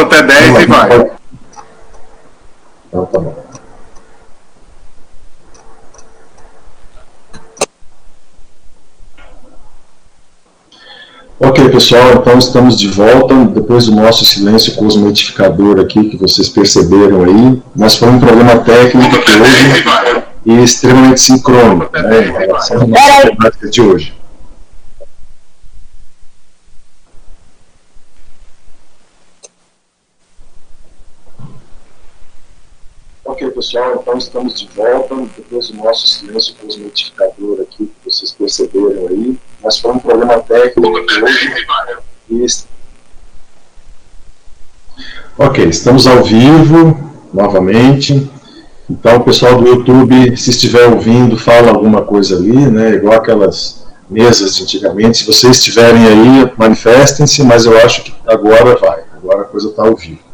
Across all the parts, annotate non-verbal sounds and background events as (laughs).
conta até 10 e vai. Então tá bom. Ok, pessoal, então estamos de volta depois do nosso silêncio cosmetificador aqui que vocês perceberam aí, mas foi um problema técnico que hoje e extremamente sincrônico né, em relação à nossa temática de hoje. Ok, pessoal, então estamos de volta depois do nosso silêncio cosmetificador aqui que vocês perceberam aí mas foi um problema técnico hoje. E... Ok, estamos ao vivo novamente. Então, o pessoal do YouTube, se estiver ouvindo, fala alguma coisa ali, né? Igual aquelas mesas de antigamente. Se vocês estiverem aí, manifestem-se, mas eu acho que agora vai. Agora a coisa está ao vivo.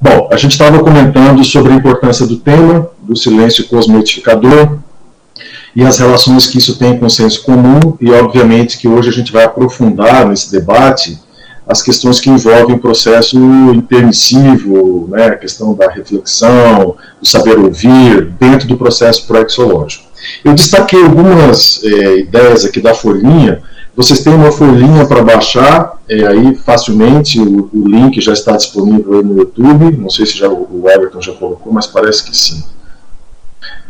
Bom, a gente estava comentando sobre a importância do tema, do silêncio cosmetificador, e as relações que isso tem com o senso comum, e obviamente que hoje a gente vai aprofundar nesse debate as questões que envolvem o processo intermissivo, né, a questão da reflexão, do saber ouvir, dentro do processo proexológico. Eu destaquei algumas é, ideias aqui da folhinha, vocês têm uma folhinha para baixar, é, aí facilmente, o, o, link já está disponível aí no YouTube, não sei se já, o Everton já colocou, mas parece que sim.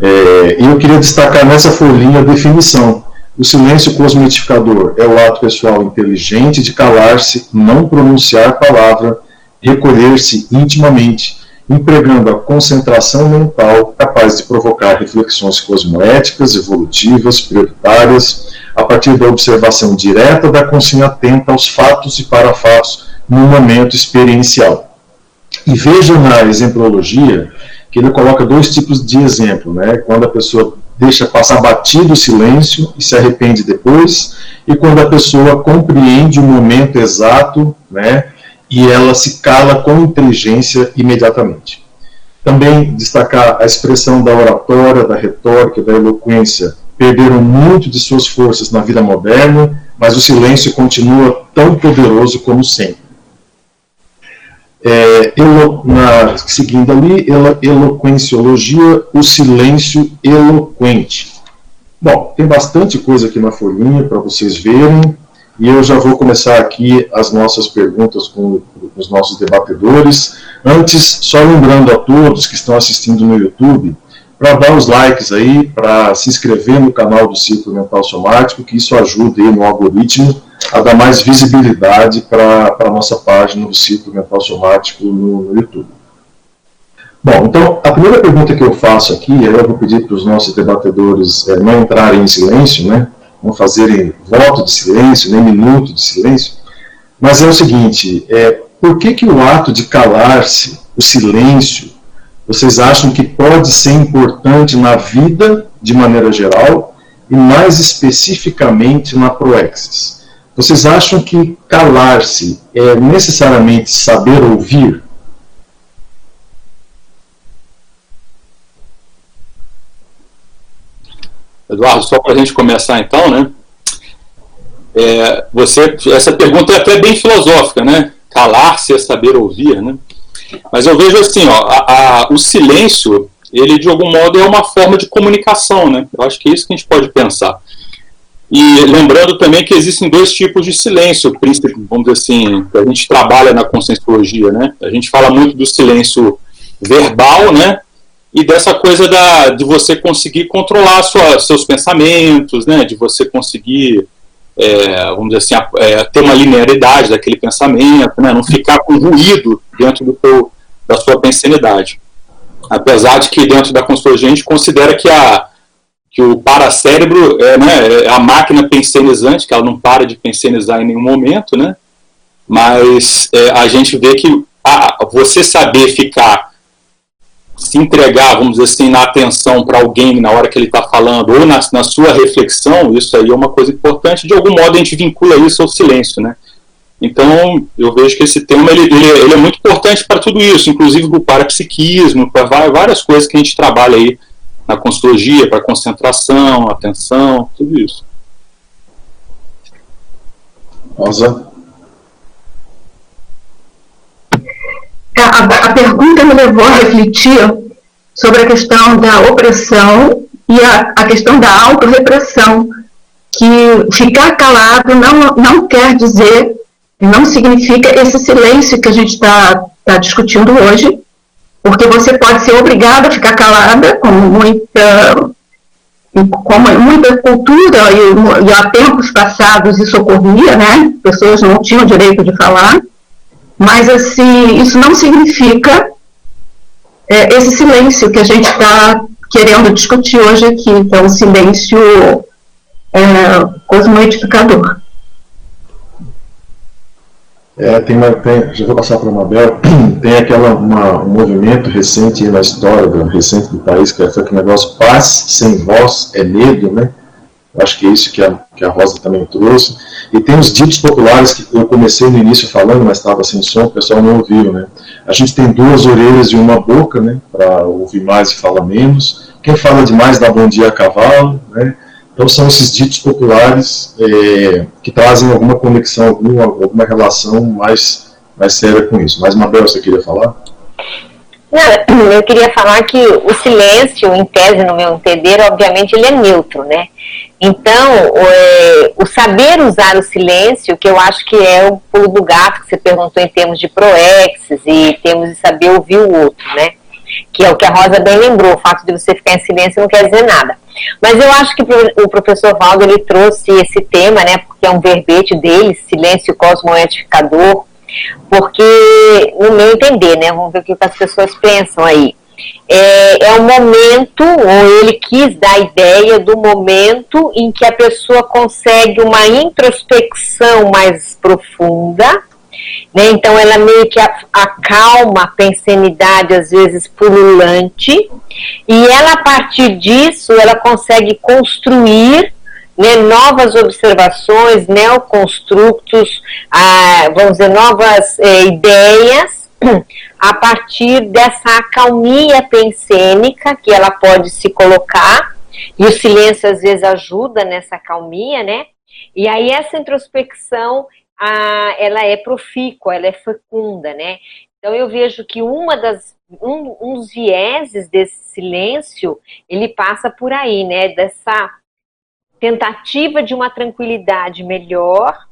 É, eu queria destacar nessa folhinha a definição. O silêncio cosmetificador é o ato pessoal inteligente de calar-se, não pronunciar palavra, recolher-se intimamente, empregando a concentração mental capaz de provocar reflexões cosmoéticas, evolutivas, prioritárias, a partir da observação direta da consciência atenta aos fatos e parafatos no momento experiencial. E veja na exemplologia que ele coloca dois tipos de exemplo, né? Quando a pessoa deixa passar batido o silêncio e se arrepende depois, e quando a pessoa compreende o momento exato, né? E ela se cala com inteligência imediatamente. Também destacar a expressão da oratória, da retórica, da eloquência perderam muito de suas forças na vida moderna, mas o silêncio continua tão poderoso como sempre. É, elo, na, seguindo ali, elo, eloquenciologia, o silêncio eloquente. Bom, tem bastante coisa aqui na folhinha para vocês verem, e eu já vou começar aqui as nossas perguntas com, com os nossos debatedores. Antes, só lembrando a todos que estão assistindo no YouTube, para dar os likes aí, para se inscrever no canal do Ciclo Mental Somático, que isso ajuda aí no algoritmo a dar mais visibilidade para a nossa página do Ciclo Mental Somático no, no, YouTube. Bom, então, a primeira pergunta que eu faço aqui, eu vou pedir para os nossos debatedores é, não entrarem em silêncio, né, não fazerem voto de silêncio, nem minuto de silêncio, mas é o seguinte, é, por que, que o ato de calar-se, o silêncio, vocês acham que pode ser importante na vida, de maneira geral, e mais especificamente na proexis? Vocês acham que calar-se é necessariamente saber ouvir? Eduardo, só para a gente começar então, né? É, você, essa pergunta é até bem filosófica, né? Calar-se é saber ouvir, né? Mas eu vejo assim, ó, a, a, o silêncio, ele de algum modo é uma forma de comunicação, né? Eu acho que é isso que a gente pode pensar. E lembrando também que existem dois tipos de silêncio, vamos dizer assim, que a gente trabalha na conscienciologia, né? A gente fala muito do silêncio verbal, né? E dessa coisa da, de você conseguir controlar sua, seus pensamentos, né? De você conseguir, é, vamos dizer assim, é, ter uma linearidade daquele pensamento, né? Não ficar com ruído dentro do teu, da sua pensanidade. Apesar de que dentro da conscienciologia a gente considera que a que o paracérebro é, né, é a máquina pensenizante, que ela não para de pensenizar em nenhum momento, né? Mas é, a gente vê que a, você saber ficar, se entregar, vamos dizer assim, na atenção para alguém na hora que ele está falando, ou na, na sua reflexão, isso aí é uma coisa importante. De algum modo a gente vincula isso ao silêncio, né? Então, eu vejo que esse tema ele, ele, ele é muito importante para tudo isso, inclusive para o parapsiquismo, para várias coisas que a gente trabalha aí na consultogia, para concentração, atenção, tudo isso. Rosa? A pergunta me levou a refletir sobre a questão da opressão e a, a questão da autorrepressão, que ficar calado não, não quer dizer, não significa esse silêncio que a gente está tá discutindo hoje, porque você pode ser obrigada a ficar calada, como muita, como muita cultura, e, e há tempos passados isso ocorria, né? pessoas não tinham direito de falar, mas assim, isso não significa é, esse silêncio que a gente está querendo discutir hoje aqui, que é um silêncio é, cosmoedificador. É, tem uma, tem, já vou passar para a Mabel, (clears throat) tem aquela, um movimento recente na história do, recente do país, que é aquele negócio paz sem voz é medo, né? Acho que é isso que a, que a Rosa também trouxe. E tem os ditos populares que eu comecei no início falando, mas estava sem som, o pessoal não ouviu, né? A gente tem duas orelhas e uma boca, né? Para ouvir mais e falar menos. Quem fala demais dá bom dia a cavalo, né? Então são esses ditos populares é, que trazem alguma conexão, alguma, alguma relação mais, mais séria com isso. Mas, Mabel, você queria falar? Não, eu queria falar que o silêncio, em tese, no meu entender, obviamente ele é neutro, né? Então, o, é, o, saber usar o silêncio, que eu acho que é o pulo do gato que você perguntou em termos de proexes e termos de saber ouvir o outro, né? Que é o que a Rosa bem lembrou, o fato de você ficar em silêncio não quer dizer nada. Mas eu acho que o professor Valdo ele trouxe esse tema, né? Porque é um verbete dele, silêncio cosmoedificador, porque, no meu entender, né? Vamos ver o que as pessoas pensam aí é, é o momento, ou ele quis dar a ideia do momento em que a pessoa consegue uma introspecção mais profunda, né? então ela meio que acalma a pensenidade, às vezes pululante, e ela, a partir disso, ela consegue construir né, novas observações, neoconstructos, ah, vamos dizer, novas eh, ideias a partir dessa acalmia pensênica que ela pode se colocar, e o silêncio às vezes ajuda nessa acalmia, né? E aí essa introspecção, a, ela é profícua, ela é fecunda, né? Então eu vejo que uma das um, um dos vieses desse silêncio, ele passa por aí, né? Dessa tentativa de uma tranquilidade melhor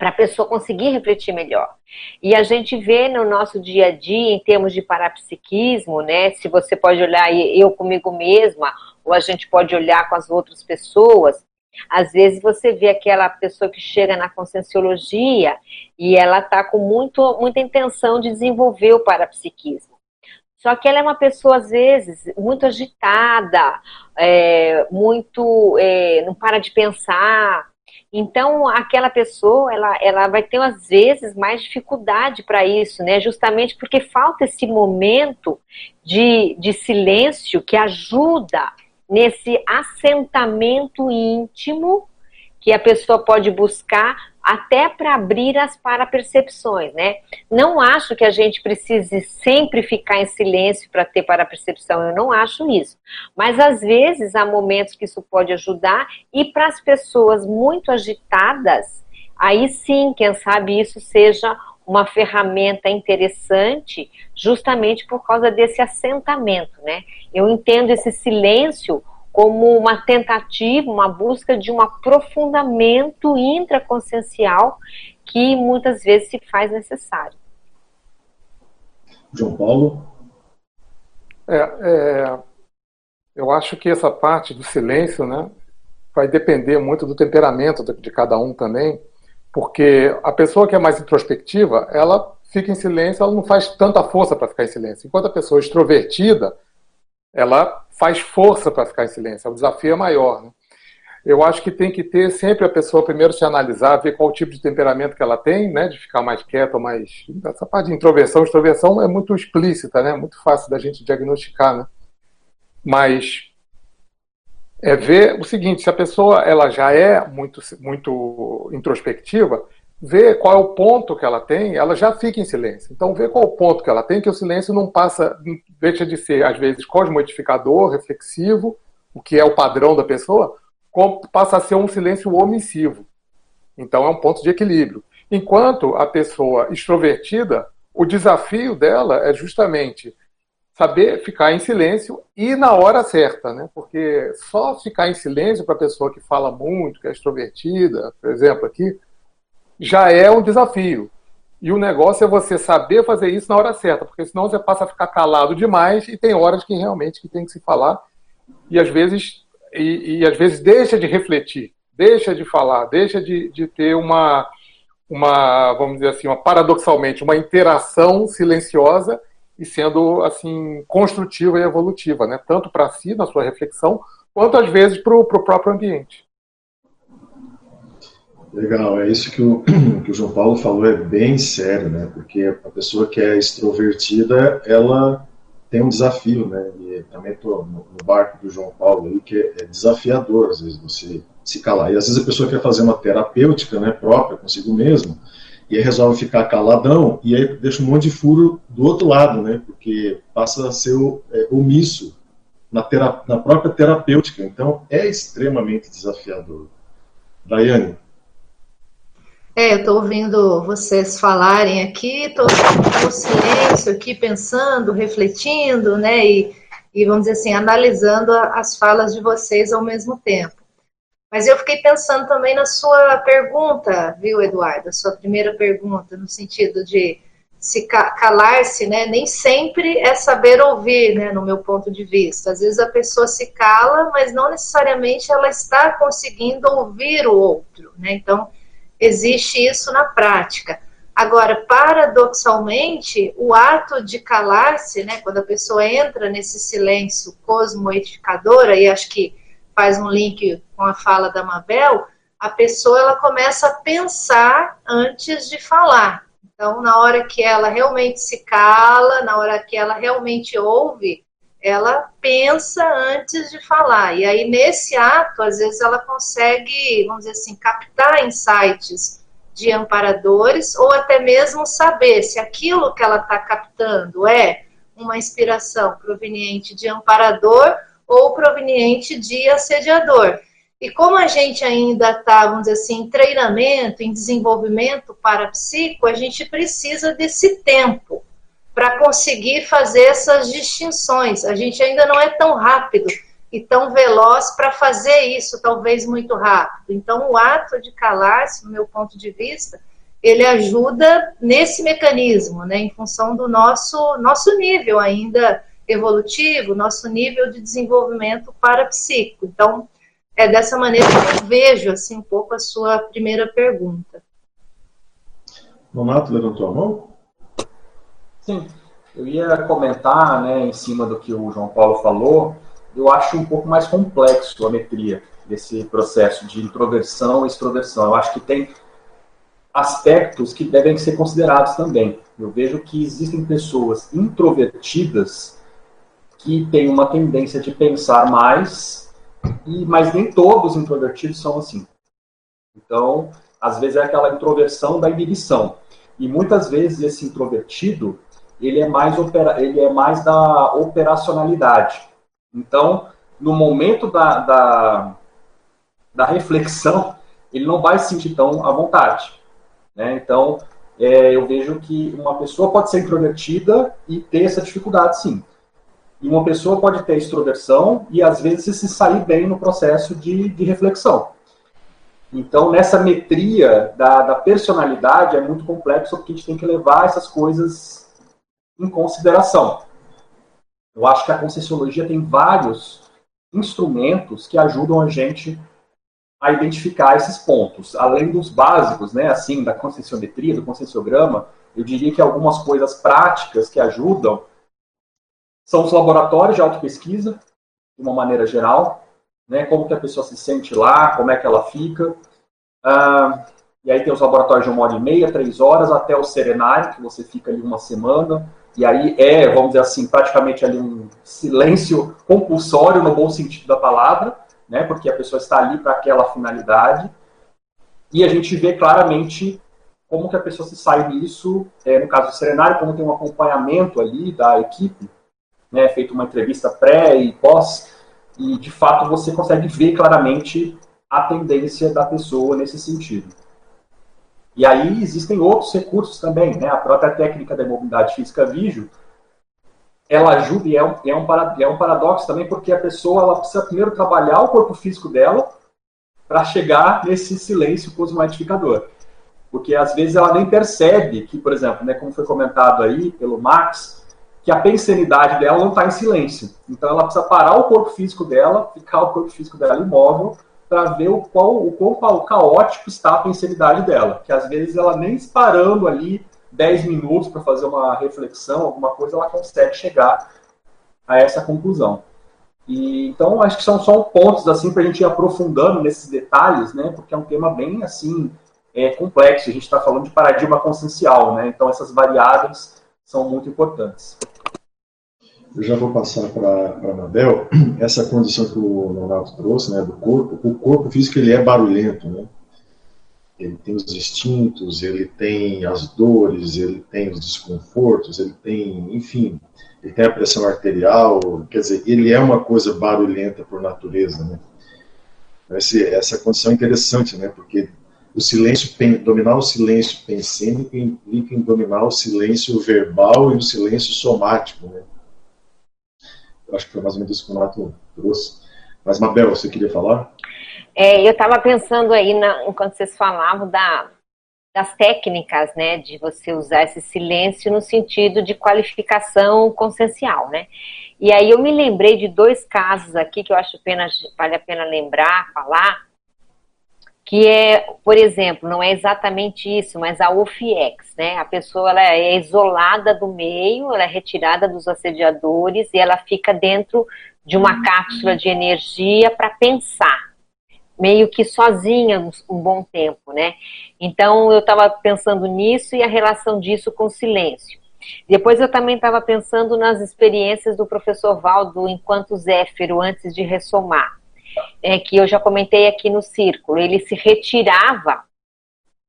para a pessoa conseguir refletir melhor. E a gente vê no nosso dia a dia, em termos de parapsiquismo, né? Se você pode olhar eu comigo mesma, ou a gente pode olhar com as outras pessoas, às vezes você vê aquela pessoa que chega na conscienciologia e ela está com muito, muita intenção de desenvolver o parapsiquismo. Só que ela é uma pessoa, às vezes, muito agitada, é, muito. É, não para de pensar, então, aquela pessoa, ela, ela vai ter, às vezes, mais dificuldade para isso, né? Justamente porque falta esse momento de, de silêncio que ajuda nesse assentamento íntimo que a pessoa pode buscar até para abrir as parapercepções, né? Não acho que a gente precise sempre ficar em silêncio para ter parapercepção, eu não acho isso. Mas às vezes há momentos que isso pode ajudar e para as pessoas muito agitadas, aí sim, quem sabe isso seja uma ferramenta interessante, justamente por causa desse assentamento, né? Eu entendo esse silêncio como uma tentativa, uma busca de um aprofundamento intraconsciencial que muitas vezes se faz necessário. João Paulo? É, é, eu acho que essa parte do silêncio né, vai depender muito do temperamento de cada um também, porque a pessoa que é mais introspectiva, ela fica em silêncio, ela não faz tanta força para ficar em silêncio. Enquanto a pessoa extrovertida, ela faz força para ficar em silêncio. O desafio é maior. Né? Eu acho que tem que ter sempre a pessoa primeiro se analisar, ver qual tipo de temperamento que ela tem, né, de ficar mais quieta ou mais. Essa parte de introversão, extroversão é muito explícita, né, muito fácil da gente diagnosticar, né. Mas é ver o seguinte: se a pessoa ela já é muito, muito introspectiva, ver qual é o ponto que ela tem, ela já fica em silêncio. Então, ver qual é o ponto que ela tem, que o silêncio não passa, deixa de ser, às vezes, cosmodificador, reflexivo, o que é o padrão da pessoa, passa a ser um silêncio omissivo. Então, é um ponto de equilíbrio. Enquanto a pessoa extrovertida, o desafio dela é justamente saber ficar em silêncio e na hora certa, né? Porque só ficar em silêncio para a pessoa que fala muito, que é extrovertida, por exemplo, aqui, já é um desafio. E o negócio é você saber fazer isso na hora certa, porque senão você passa a ficar calado demais e tem horas que realmente que tem que se falar e às vezes e, e às vezes deixa de refletir, deixa de falar, deixa de, de ter uma uma vamos dizer assim, uma paradoxalmente uma interação silenciosa e sendo assim construtiva e evolutiva, né? Tanto para si na sua reflexão quanto às vezes para o próprio ambiente. Legal, é isso que (clears throat) o, que o João Paulo falou, é bem sério, né? Porque a pessoa que é extrovertida, ela tem um desafio, né? E também estou no, barco do João Paulo aí, que é, é, desafiador, às vezes, você se calar. E às vezes a pessoa quer fazer uma terapêutica, né, própria, consigo mesmo, e aí resolve ficar caladão, e aí deixa um monte de furo do outro lado, né? Porque passa a ser é, omisso na, na própria terapêutica. Então, é extremamente desafiador. Daiane, é, eu estou ouvindo vocês falarem aqui, estou no silêncio aqui, pensando, refletindo, né, e, e vamos dizer assim, analisando as falas de vocês ao mesmo tempo. Mas eu fiquei pensando também na sua pergunta, viu, Eduardo? A sua primeira pergunta, no sentido de se calar-se, né? Nem sempre é saber ouvir, né? No meu ponto de vista. Às vezes a pessoa se cala, mas não necessariamente ela está conseguindo ouvir o outro, né? Então, existe isso na prática. Agora, paradoxalmente, o ato de calar-se, né, quando a pessoa entra nesse silêncio cosmoedificador, e acho que faz um link com a fala da Mabel, a pessoa ela começa a pensar antes de falar. Então, na hora que ela realmente se cala, na hora que ela realmente ouve, ela pensa antes de falar. E aí, nesse ato, às vezes, ela consegue, vamos dizer assim, captar insights de amparadores, ou até mesmo saber se aquilo que ela está captando é uma inspiração proveniente de amparador ou proveniente de assediador. E como a gente ainda está, vamos dizer assim, em treinamento, em desenvolvimento para psico, a gente precisa desse tempo para conseguir fazer essas distinções. A gente ainda não é tão rápido e tão veloz para fazer isso, talvez muito rápido. Então, o ato de calar-se, no meu ponto de vista, ele ajuda nesse mecanismo, né, em função do nosso, nosso nível ainda evolutivo, nosso nível de desenvolvimento parapsíquico. Então, é dessa maneira que eu vejo assim, um pouco a sua primeira pergunta. Nonato levantou a mão? Sim, eu ia comentar, né, em cima do que o João Paulo falou, eu acho um pouco mais complexo a metria desse processo de introversão e extroversão. Eu acho que tem aspectos que devem ser considerados também. Eu vejo que existem pessoas introvertidas que têm uma tendência de pensar mais, e mas nem todos os introvertidos são assim. Então, às vezes é aquela introversão da inibição. E muitas vezes esse introvertido, ele é mais, opera, ele é mais da operacionalidade. Então, no momento da, da, da reflexão, ele não vai se sentir tão à vontade. Né? Então, é, eu vejo que uma pessoa pode ser introvertida e ter essa dificuldade, sim. E uma pessoa pode ter extroversão e, às vezes, se sair bem no processo de, de reflexão. Então, nessa metria da, da personalidade é muito complexo, porque a gente tem que levar essas coisas em consideração. Eu acho que a Conscienciologia tem vários instrumentos que ajudam a gente a identificar esses pontos. Além dos básicos, né, assim, da conscienciometria, do conscienciograma, eu diria que algumas coisas práticas que ajudam são os laboratórios de autopesquisa, de uma maneira geral, né, como que a pessoa se sente lá, como é que ela fica. Ah, e aí tem os laboratórios de uma hora e meia, três horas, até o serenário, que você fica ali uma semana, e aí é, vamos dizer assim, praticamente ali um silêncio compulsório no bom sentido da palavra, né? Porque a pessoa está ali para aquela finalidade. E a gente vê claramente como que a pessoa se sai disso, é, no caso do serenário, como tem um acompanhamento ali da equipe, né? Feito uma entrevista pré e pós, e de fato você consegue ver claramente a tendência da pessoa nesse sentido. E aí existem outros recursos também, né? A própria técnica da mobilidade física vídeo, ela ajuda e é um, é, um, é um paradoxo também, porque a pessoa ela precisa primeiro trabalhar o corpo físico dela para chegar nesse silêncio cosmodificador. Porque às vezes ela nem percebe que, por exemplo, né, como foi comentado aí pelo Max, que a pensenidade dela não está em silêncio. Então ela precisa parar o corpo físico dela, ficar o corpo físico dela imóvel, para ver o qual o quão caótico está a pensenidade dela. Que às vezes ela nem parando ali 10 minutos para fazer uma reflexão, alguma coisa, ela consegue chegar a essa conclusão. E, então, acho que são só pontos assim para a gente ir aprofundando nesses detalhes, né? Porque é um tema bem assim é, complexo. A gente está falando de paradigma consciencial, né? Então, essas variáveis são muito importantes. Eu já vou passar para a Anabel essa condição que o Leonardo trouxe, né, do corpo. O corpo físico ele é barulhento, né? Ele tem os instintos, ele tem as dores, ele tem os desconfortos, ele tem, enfim, ele tem a pressão arterial. Quer dizer, ele é uma coisa barulhenta por natureza, né? Esse, essa condição é interessante, né? Porque o silêncio, dominar o silêncio pensênico implica em dominar o silêncio verbal e o silêncio somático, né? Acho que foi mais ou menos isso que o Nato trouxe. Mas, Mabel, você queria falar? É, eu estava pensando aí, na, enquanto vocês falavam, da, das técnicas, né, de você usar esse silêncio no sentido de qualificação consciencial, né? E aí eu me lembrei de dois casos aqui que eu acho pena, vale a pena lembrar, falar, que é, por exemplo, não é exatamente isso, mas a OFIEX, né? A pessoa ela é isolada do meio, ela é retirada dos assediadores e ela fica dentro de uma cápsula de energia para pensar, meio que sozinha um bom tempo, né? Então eu estava pensando nisso e a relação disso com o silêncio. Depois eu também estava pensando nas experiências do professor Valdo enquanto Zéfiro antes de ressomar é, que eu já comentei aqui no círculo, ele se retirava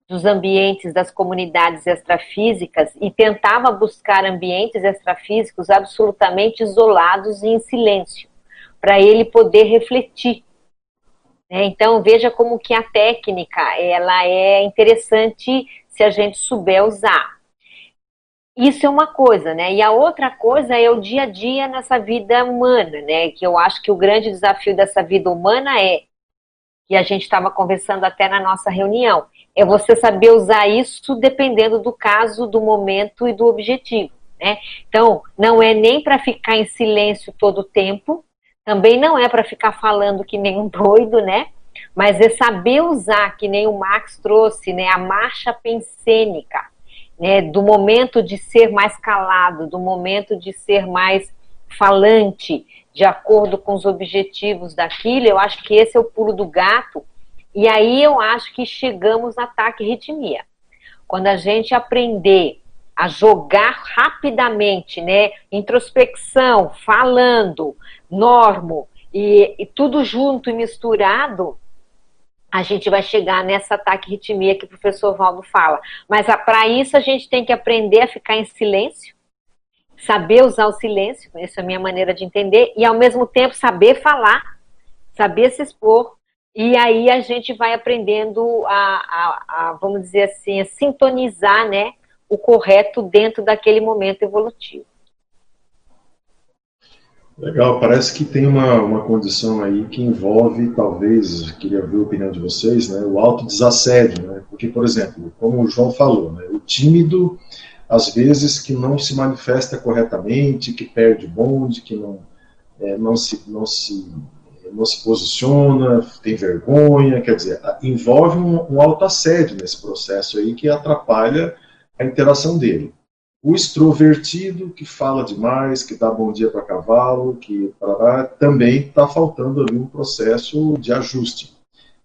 dos ambientes das comunidades extrafísicas e tentava buscar ambientes extrafísicos absolutamente isolados e em silêncio, para ele poder refletir. É, então veja como que a técnica ela é interessante se a gente souber usar. Isso é uma coisa, né? E a outra coisa é o dia a dia nessa vida humana, né? Que eu acho que o grande desafio dessa vida humana é, e a gente estava conversando até na nossa reunião, é você saber usar isso dependendo do caso, do momento e do objetivo, né? Então, não é nem para ficar em silêncio todo o tempo, também não é para ficar falando que nem um doido, né? Mas é saber usar, que nem o Max trouxe, né? A marcha pensênica né, do momento de ser mais calado, do momento de ser mais falante, de acordo com os objetivos daquilo, eu acho que esse é o pulo do gato. E aí eu acho que chegamos a ataque ritmia. Quando a gente aprender a jogar rapidamente, né, introspecção, falando, normo e, e tudo junto e misturado, a gente vai chegar nessa ataque ritmia que o professor Valdo fala. Mas para isso a gente tem que aprender a ficar em silêncio, saber usar o silêncio, essa é a minha maneira de entender, e ao mesmo tempo saber falar, saber se expor, e aí a gente vai aprendendo a, a, a vamos dizer assim, a sintonizar né, o correto dentro daquele momento evolutivo. Legal, parece que tem uma, uma condição aí que envolve, talvez, queria ver a opinião de vocês, né, o autodesassédio, né, porque, por exemplo, como o João falou, né, o tímido, às vezes, que não se manifesta corretamente, que perde bonde, que não, é, não, se, não, se, não se posiciona, tem vergonha, quer dizer, envolve um, um autoassédio nesse processo aí que atrapalha a interação dele. O extrovertido, que fala demais, que dá bom dia para cavalo, que parará, também está faltando ali um processo de ajuste.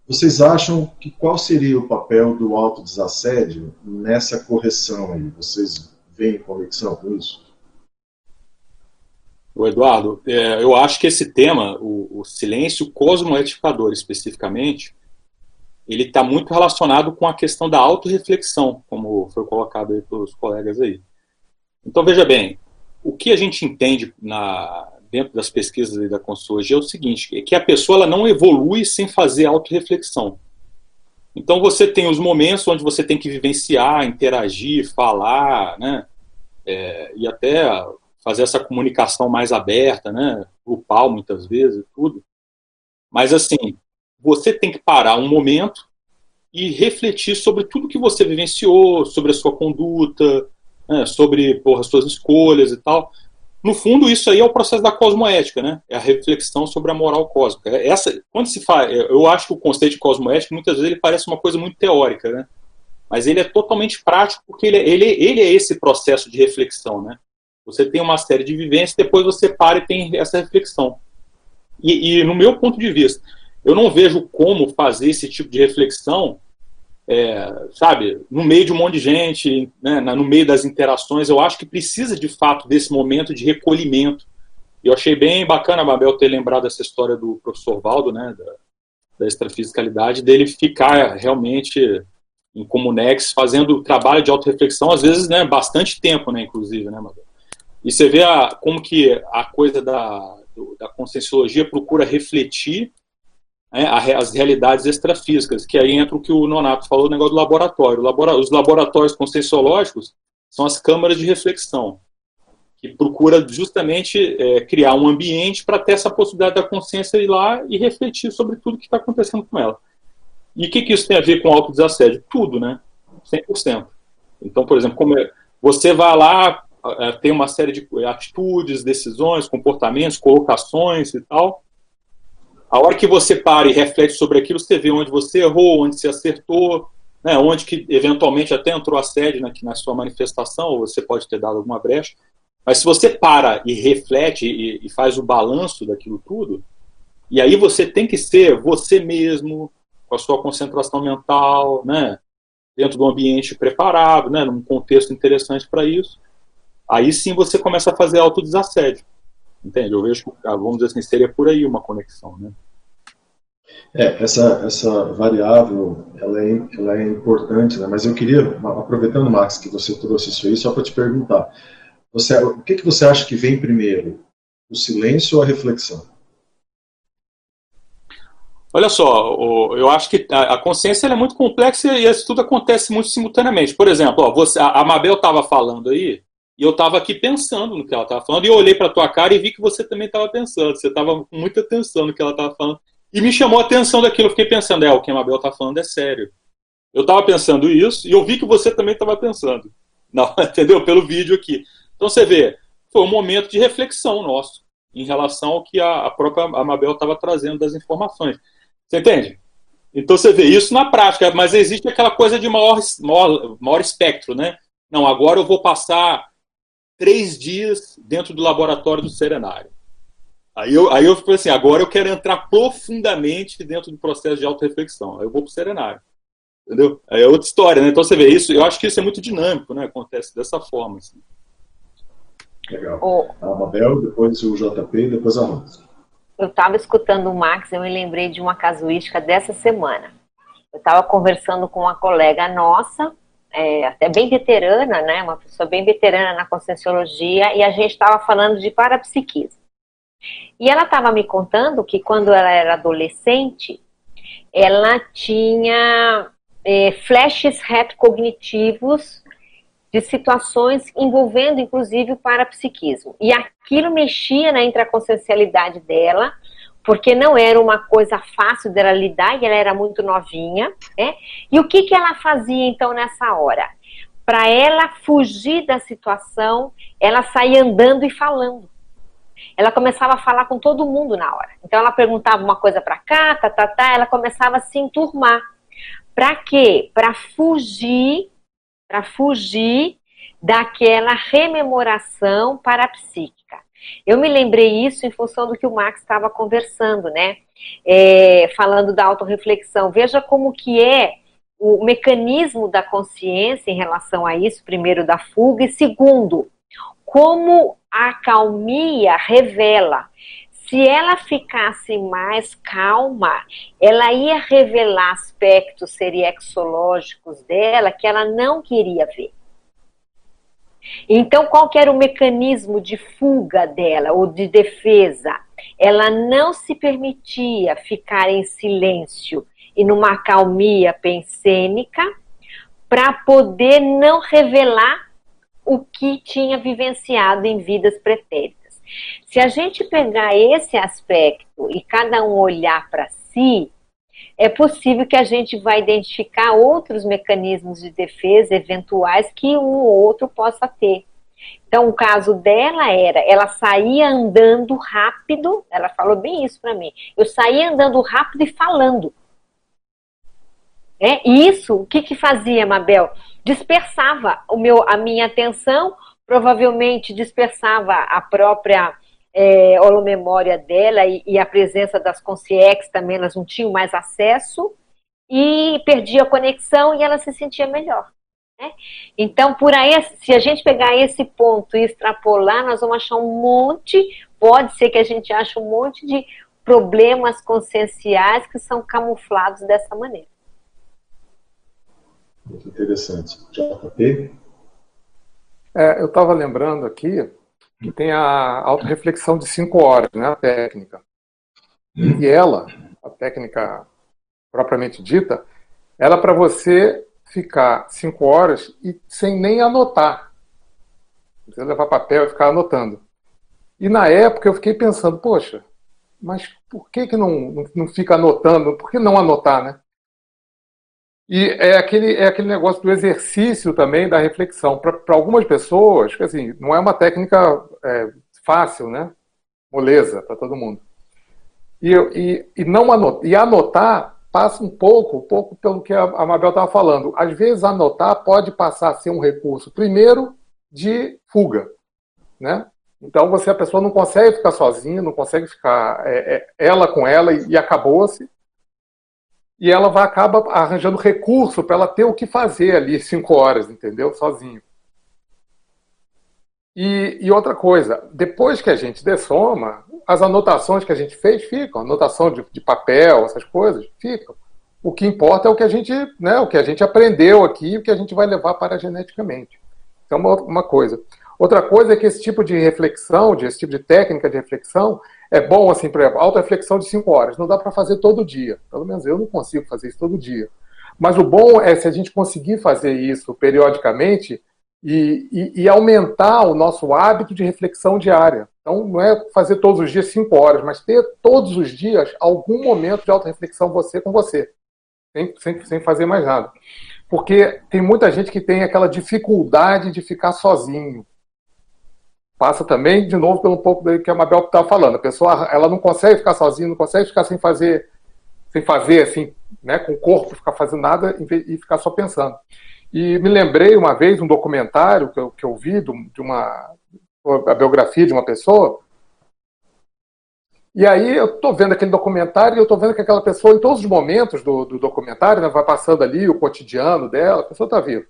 Vocês acham que qual seria o papel do autodesassédio nessa correção aí? Vocês veem conexão com isso? O Eduardo, é, eu acho que esse tema, o, o silêncio cosmoetificador especificamente, ele está muito relacionado com a questão da autorreflexão, como foi colocado aí pelos colegas aí. Então, veja bem, o que a gente entende na, dentro das pesquisas da Consciologia é o seguinte, é que a pessoa ela não evolui sem fazer autorreflexão. Então você tem os momentos onde você tem que vivenciar, interagir, falar, né? É, e até fazer essa comunicação mais aberta, né? Grupal muitas vezes, tudo. Mas assim, você tem que parar um momento e refletir sobre tudo que você vivenciou, sobre a sua conduta, né? sobre porra, as suas escolhas e tal. No fundo, isso aí é o processo da cosmoética, né? É a reflexão sobre a moral cósmica. É essa, quando se faz, eu acho que o conceito de cosmoética muitas vezes ele parece uma coisa muito teórica, né? Mas ele é totalmente prático porque ele, ele, ele é esse processo de reflexão, né? Você tem uma série de vivências, depois você para e tem essa reflexão. E, e no meu ponto de vista, eu não vejo como fazer esse tipo de reflexão é, sabe, no meio de um monte de gente, né, no meio das interações, eu acho que precisa de fato desse momento de recolhimento. Eu achei bem bacana, Mabel, ter lembrado essa história do professor Valdo, né, da, da extrafisicalidade, dele ficar realmente em Comunex fazendo trabalho de autorreflexão, às vezes, né, bastante tempo, né, inclusive, né, Mabel? E você vê a, como que a coisa da, da conscienciologia procura refletir né, as realidades extrafísicas, que aí entra o que o Nonato falou, o negócio do laboratório. Os laboratórios conscienciológicos são as câmaras de reflexão, que procura justamente é, criar um ambiente para ter essa possibilidade da consciência ir lá e refletir sobre tudo que está acontecendo com ela. E o que, que isso tem a ver com autodesassédio? Tudo, né? 100%. Então, por exemplo, como é, você vai lá, é, tem uma série de atitudes, decisões, comportamentos, colocações e tal, a hora que você para e reflete sobre aquilo, você vê onde você errou, onde você acertou, né, onde que eventualmente até entrou a sede na, na sua manifestação, ou você pode ter dado alguma brecha. Mas se você para e reflete e, e faz o balanço daquilo tudo, e aí você tem que ser você mesmo, com a sua concentração mental, né, dentro de um ambiente preparado, né, num contexto interessante para isso, aí sim você começa a fazer autodesassédio. Entende? Eu vejo que, ah, vamos dizer assim, seria por aí uma conexão, né? É, essa, essa variável, ela é, ela é importante, né? mas eu queria, aproveitando, Max, que você trouxe isso aí, só para te perguntar, você, o que, que você acha que vem primeiro, o silêncio ou a reflexão? Olha só, eu acho que a consciência é muito complexa e isso tudo acontece muito simultaneamente. Por exemplo, ó, você, a Mabel estava falando aí e eu estava aqui pensando no que ela estava falando, e eu olhei para tua cara e vi que você também estava pensando. Você estava com muita atenção no que ela estava falando. E me chamou a atenção daquilo. Eu fiquei pensando, é, o que a Mabel está falando é sério. Eu estava pensando isso e eu vi que você também estava pensando. (laughs) Não, entendeu? Pelo vídeo aqui. Então você vê, foi um momento de reflexão nosso em relação ao que a, a própria Amabel estava trazendo das informações. Você entende? Então você vê isso na prática, mas existe aquela coisa de maior, maior, maior espectro, né? Não, agora eu vou passar três dias dentro do laboratório do Serenário. Aí eu, aí eu falei assim, agora eu quero entrar profundamente dentro do processo de auto-reflexão. Aí eu vou para o Serenário. Entendeu? Aí é outra história, né? Então você vê isso, eu acho que isso é muito dinâmico, né? Acontece dessa forma. Assim. Legal. Oh. A Mabel, depois o JP, depois a Rosa. Eu estava escutando o Max, eu me lembrei de uma casuística dessa semana. Eu estava conversando com uma colega nossa, é, até bem veterana, né, uma pessoa bem veterana na conscienciologia, e a gente estava falando de parapsiquismo. E ela estava me contando que quando ela era adolescente, ela tinha é, flashes retrocognitivos de situações envolvendo, inclusive, o parapsiquismo. E aquilo mexia na intraconsciencialidade dela, porque não era uma coisa fácil dela lidar e ela era muito novinha, né? E o que, que ela fazia então nessa hora? Para ela fugir da situação, ela saía andando e falando. Ela começava a falar com todo mundo na hora. Então ela perguntava uma coisa para cá, tá, tá, tá, ela começava a se enturmar. Para quê? Para fugir, para fugir daquela rememoração parapsíquica. Eu me lembrei isso em função do que o Max estava conversando, né? É, falando da autorreflexão. Veja como que é o mecanismo da consciência em relação a isso, primeiro da fuga, e segundo, como a calmia revela. Se ela ficasse mais calma, ela ia revelar aspectos seriexológicos dela que ela não queria ver. Então, qual era o mecanismo de fuga dela ou de defesa? Ela não se permitia ficar em silêncio, e numa acalmia pensênica para poder não revelar o que tinha vivenciado em vidas pretéritas. Se a gente pegar esse aspecto e cada um olhar para si, é possível que a gente vai identificar outros mecanismos de defesa eventuais que um ou outro possa ter. Então, o caso dela era, ela saía andando rápido, ela falou bem isso para mim. Eu saía andando rápido e falando. É, isso, o que que fazia, Mabel? Dispersava o meu, a minha atenção, provavelmente dispersava a própria é, holomemória dela e, e, a presença das consciex também, elas não tinham mais acesso e perdia a conexão e ela se sentia melhor. Né? Então, por aí, se a gente pegar esse ponto e extrapolar, nós vamos achar um monte, pode ser que a gente ache um monte de problemas conscienciais que são camuflados dessa maneira. Muito interessante. JP? É, eu estava lembrando aqui que tem a autorreflexão de cinco horas, né, a técnica. E ela, a técnica propriamente dita, ela para você ficar cinco horas e sem nem anotar. Você levar papel e ficar anotando. E na época eu fiquei pensando, poxa, mas por que, que não, não fica anotando? Por que não anotar, né? E é aquele, é aquele negócio do exercício também da reflexão. Para algumas pessoas, assim, não é uma técnica é, fácil, né? Moleza para todo mundo. E, e, e, não anotar, e anotar passa um pouco, um pouco pelo que a Mabel estava falando. Às vezes anotar pode passar a ser um recurso, primeiro, de fuga, né? Então você a pessoa não consegue ficar sozinha, não consegue ficar é, é, ela com ela e, e acabou-se. E ela vai acaba arranjando recurso para ela ter o que fazer ali cinco horas, entendeu? Sozinho. E, e, outra coisa, depois que a gente dessoma, as anotações que a gente fez ficam, anotação de, de, papel, essas coisas, ficam. O que importa é o que a gente, né, o que a gente aprendeu aqui, o que a gente vai levar para geneticamente. Então, uma, uma coisa. Outra coisa é que esse tipo de reflexão, de, esse tipo de técnica de reflexão, é bom, assim, por exemplo, auto-reflexão de 5 horas. Não dá para fazer todo dia. Pelo menos eu não consigo fazer isso todo dia. Mas o bom é se a gente conseguir fazer isso periodicamente, e, e, e, aumentar o nosso hábito de reflexão diária. Então, não é fazer todos os dias cinco horas, mas ter todos os dias algum momento de auto-reflexão você com você, sem, sem, sem fazer mais nada. Porque tem muita gente que tem aquela dificuldade de ficar sozinho. Passa também, de novo, pelo pouco do que a Mabel estava falando. A pessoa ela não consegue ficar sozinha, não consegue ficar sem fazer, sem fazer assim, né, com o corpo, ficar fazendo nada e ficar só pensando. E me lembrei uma vez um documentário que eu, que eu vi de uma a biografia de uma pessoa. E aí eu estou vendo aquele documentário e eu estou vendo que aquela pessoa, em todos os momentos do, do documentário, né, vai passando ali o cotidiano dela, a pessoa está viva.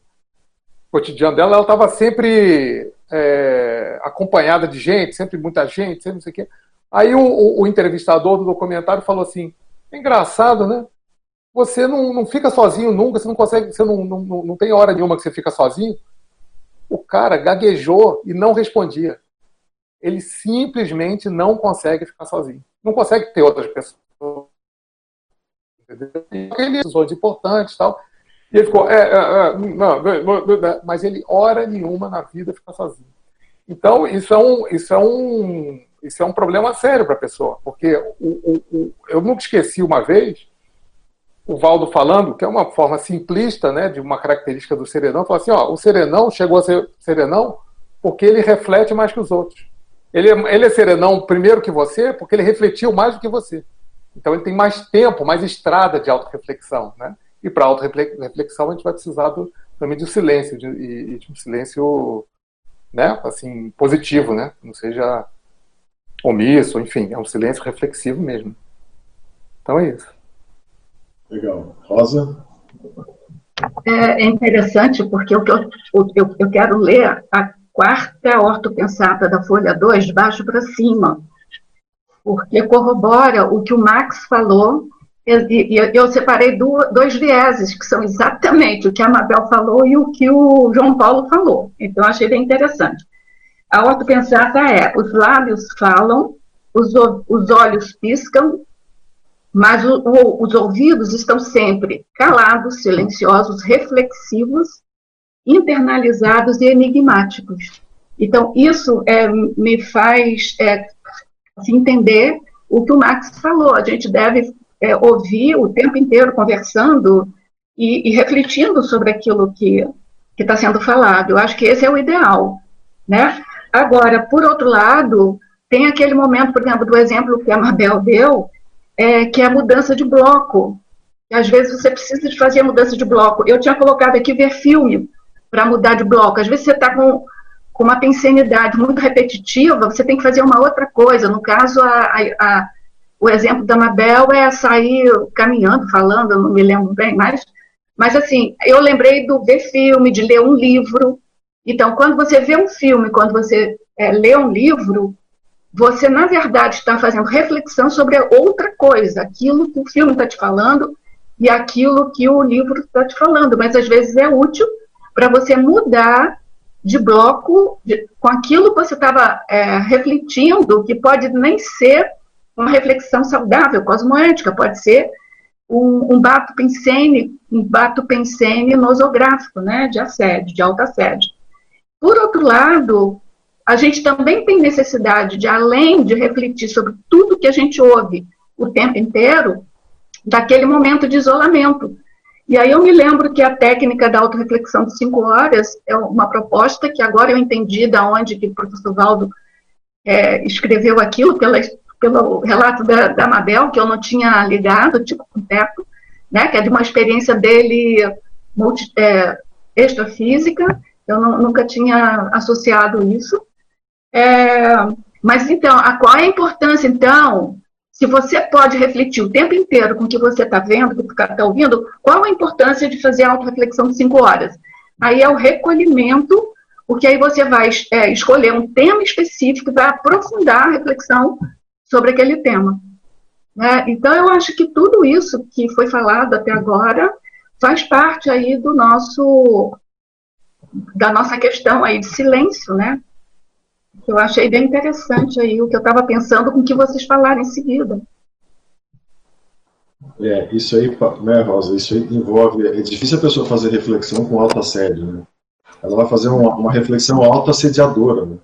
O cotidiano dela, ela estava sempre é, acompanhada de gente, sempre muita gente, sempre não sei o quê. Aí o, o, o entrevistador do documentário falou assim: é engraçado, né? você não, não fica sozinho nunca, você não consegue, você não, não, não tem hora nenhuma que você fica sozinho. O cara gaguejou e não respondia. Ele simplesmente não consegue ficar sozinho. Não consegue ter outras pessoas. Ele decisões importantes e tal. E ele ficou, é, é, é não, mas ele hora nenhuma na vida fica sozinho. Então, isso é um, isso é um, isso é um problema sério para a pessoa, porque o, o, o, eu nunca esqueci uma vez o Valdo falando, que é uma forma simplista né, de uma característica do serenão, fala assim, ó, o serenão chegou a ser serenão porque ele reflete mais que os outros. Ele é, ele é serenão primeiro que você porque ele refletiu mais do que você. Então ele tem mais tempo, mais estrada de autorreflexão. Né? E para autorreflexão a gente vai precisar do, também do silêncio, de, e, de um silêncio né, assim, positivo, né? não seja omisso, enfim, é um silêncio reflexivo mesmo. Então é isso. Legal. Rosa? É, é interessante porque eu, eu, eu quero ler a quarta ortopensata da folha 2, de baixo para cima, porque corrobora o que o Max falou, e, e eu separei do, dois vieses, que são exatamente o que a Mabel falou e o que o João Paulo falou. Então, achei bem interessante. A ortopensata é: os lábios falam, os, os olhos piscam mas o, o, os ouvidos estão sempre calados, silenciosos, reflexivos, internalizados e enigmáticos. Então, isso é, me faz é, entender o que o Max falou. A gente deve é, ouvir o tempo inteiro conversando e, e refletindo sobre aquilo que está sendo falado. Eu acho que esse é o ideal. Né? Agora, por outro lado, tem aquele momento, por exemplo, do exemplo que a Mabel deu, é, que é a mudança de bloco. Às vezes você precisa de fazer a mudança de bloco. Eu tinha colocado aqui ver filme para mudar de bloco. Às vezes você está com, com uma pensenidade muito repetitiva, você tem que fazer uma outra coisa. No caso, a, a, o exemplo da Mabel é sair caminhando, falando, não me lembro bem mais. Mas, assim, eu lembrei do ver filme, de ler um livro. Então, quando você vê um filme, quando você é, lê um livro, você, na verdade, está fazendo reflexão sobre outra coisa, aquilo que o filme está te falando e aquilo que o livro está te falando. Mas, às vezes, é útil para você mudar de bloco de, com aquilo que você estava é, refletindo, que pode nem ser uma reflexão saudável, cosmoética, pode ser um, um bato pensene, um bato pensene nosográfico, né, de assédio, de alta assédio. Por outro lado, a gente também tem necessidade de, além de refletir sobre tudo que a gente ouve o tempo inteiro, daquele momento de isolamento. E aí eu me lembro que a técnica da autorreflexão de cinco horas é uma proposta que agora eu entendi da onde que o professor Valdo é, escreveu aquilo, pela, pelo relato da, da Mabel, que eu não tinha ligado, tipo com teto, né, que é de uma experiência dele multi, é, extrafísica, eu não, nunca tinha associado isso. É, mas então, a, qual é a importância, então, se você pode refletir o tempo inteiro com o que você está vendo, o que está ouvindo, qual a importância de fazer a auto-reflexão de cinco horas? Aí é o recolhimento, porque aí você vai é, escolher um tema específico para aprofundar a reflexão sobre aquele tema. Né? Então, eu acho que tudo isso que foi falado até agora faz parte aí do nosso da nossa questão aí de silêncio, né? Eu achei bem interessante aí o que eu estava pensando com o que vocês falaram em seguida. É, isso aí, né, Rosa, isso aí envolve. É difícil a pessoa fazer reflexão com alto assédio, né? Ela vai fazer uma, uma reflexão auto-assediadora, né?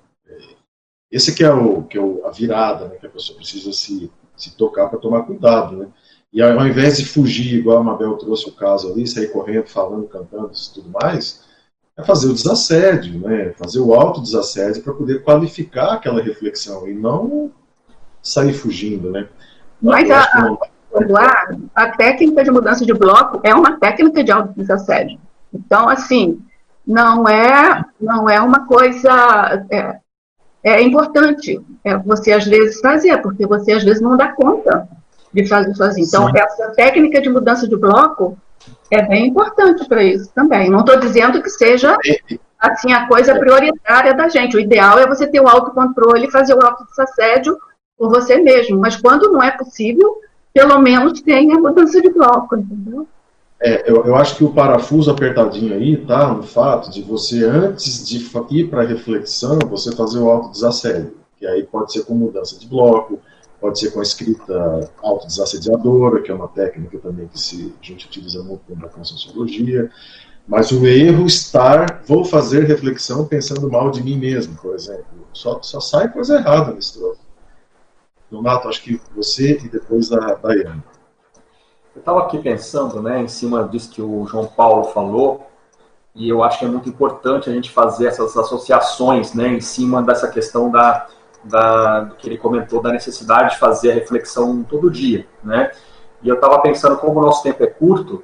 Esse que é, o, que é a virada, né, que a pessoa precisa se, se tocar para tomar cuidado, né? E ao invés de fugir, igual a Mabel trouxe o caso ali, sair correndo, falando, cantando e tudo mais, é fazer o desassédio, né? fazer o autodesassédio para poder qualificar aquela reflexão e não sair fugindo. Né? Mas a, a, a técnica de mudança de bloco é uma técnica de autodesassédio. Então, assim, não é, não é uma coisa. É, é importante é, você às vezes fazer, porque você às vezes não dá conta de fazer sozinho. Então, Sim. essa técnica de mudança de bloco é bem importante para isso também. Não estou dizendo que seja assim a coisa prioritária da gente. O ideal é você ter o autocontrole e fazer o autodesassédio por você mesmo. Mas quando não é possível, pelo menos tenha mudança de bloco, entendeu? É, eu, eu, acho que o parafuso apertadinho aí tá no fato de você, antes de ir para a reflexão, você fazer o autodesassédio, que aí pode ser com mudança de bloco, pode ser com a escrita autodesassediadora, que é uma técnica também que se, a gente utiliza muito na conscienciologia, mas o erro estar, vou fazer reflexão pensando mal de mim mesmo, por exemplo. Só, só sai coisa errada nesse troço. Donato, acho que você e depois a Daiane. Eu estava aqui pensando, né, em cima disso que o João Paulo falou, e eu acho que é muito importante a gente fazer essas associações, né, em cima dessa questão da da, que ele comentou da necessidade de fazer a reflexão todo dia, né? E eu estava pensando como o nosso tempo é curto,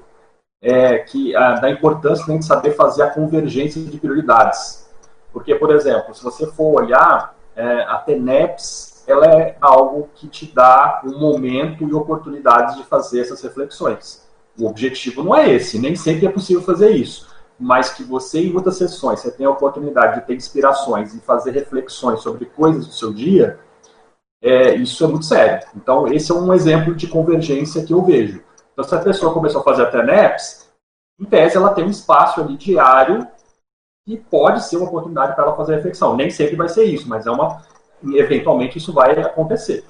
é, que a, da importância de saber fazer a convergência de prioridades, porque por exemplo, se você for olhar é, a TENEPS, ela é algo que te dá um momento e oportunidades de fazer essas reflexões. O objetivo não é esse, nem sempre é possível fazer isso mas que você, em muitas sessões, você tem a oportunidade de ter inspirações e fazer reflexões sobre coisas do seu dia, é, isso é muito sério. Então, esse é um exemplo de convergência que eu vejo. Então, se a pessoa começou a fazer até NEPs, em tese, ela tem um espaço ali diário que pode ser uma oportunidade para ela fazer reflexão. Nem sempre vai ser isso, mas é uma, eventualmente isso vai acontecer.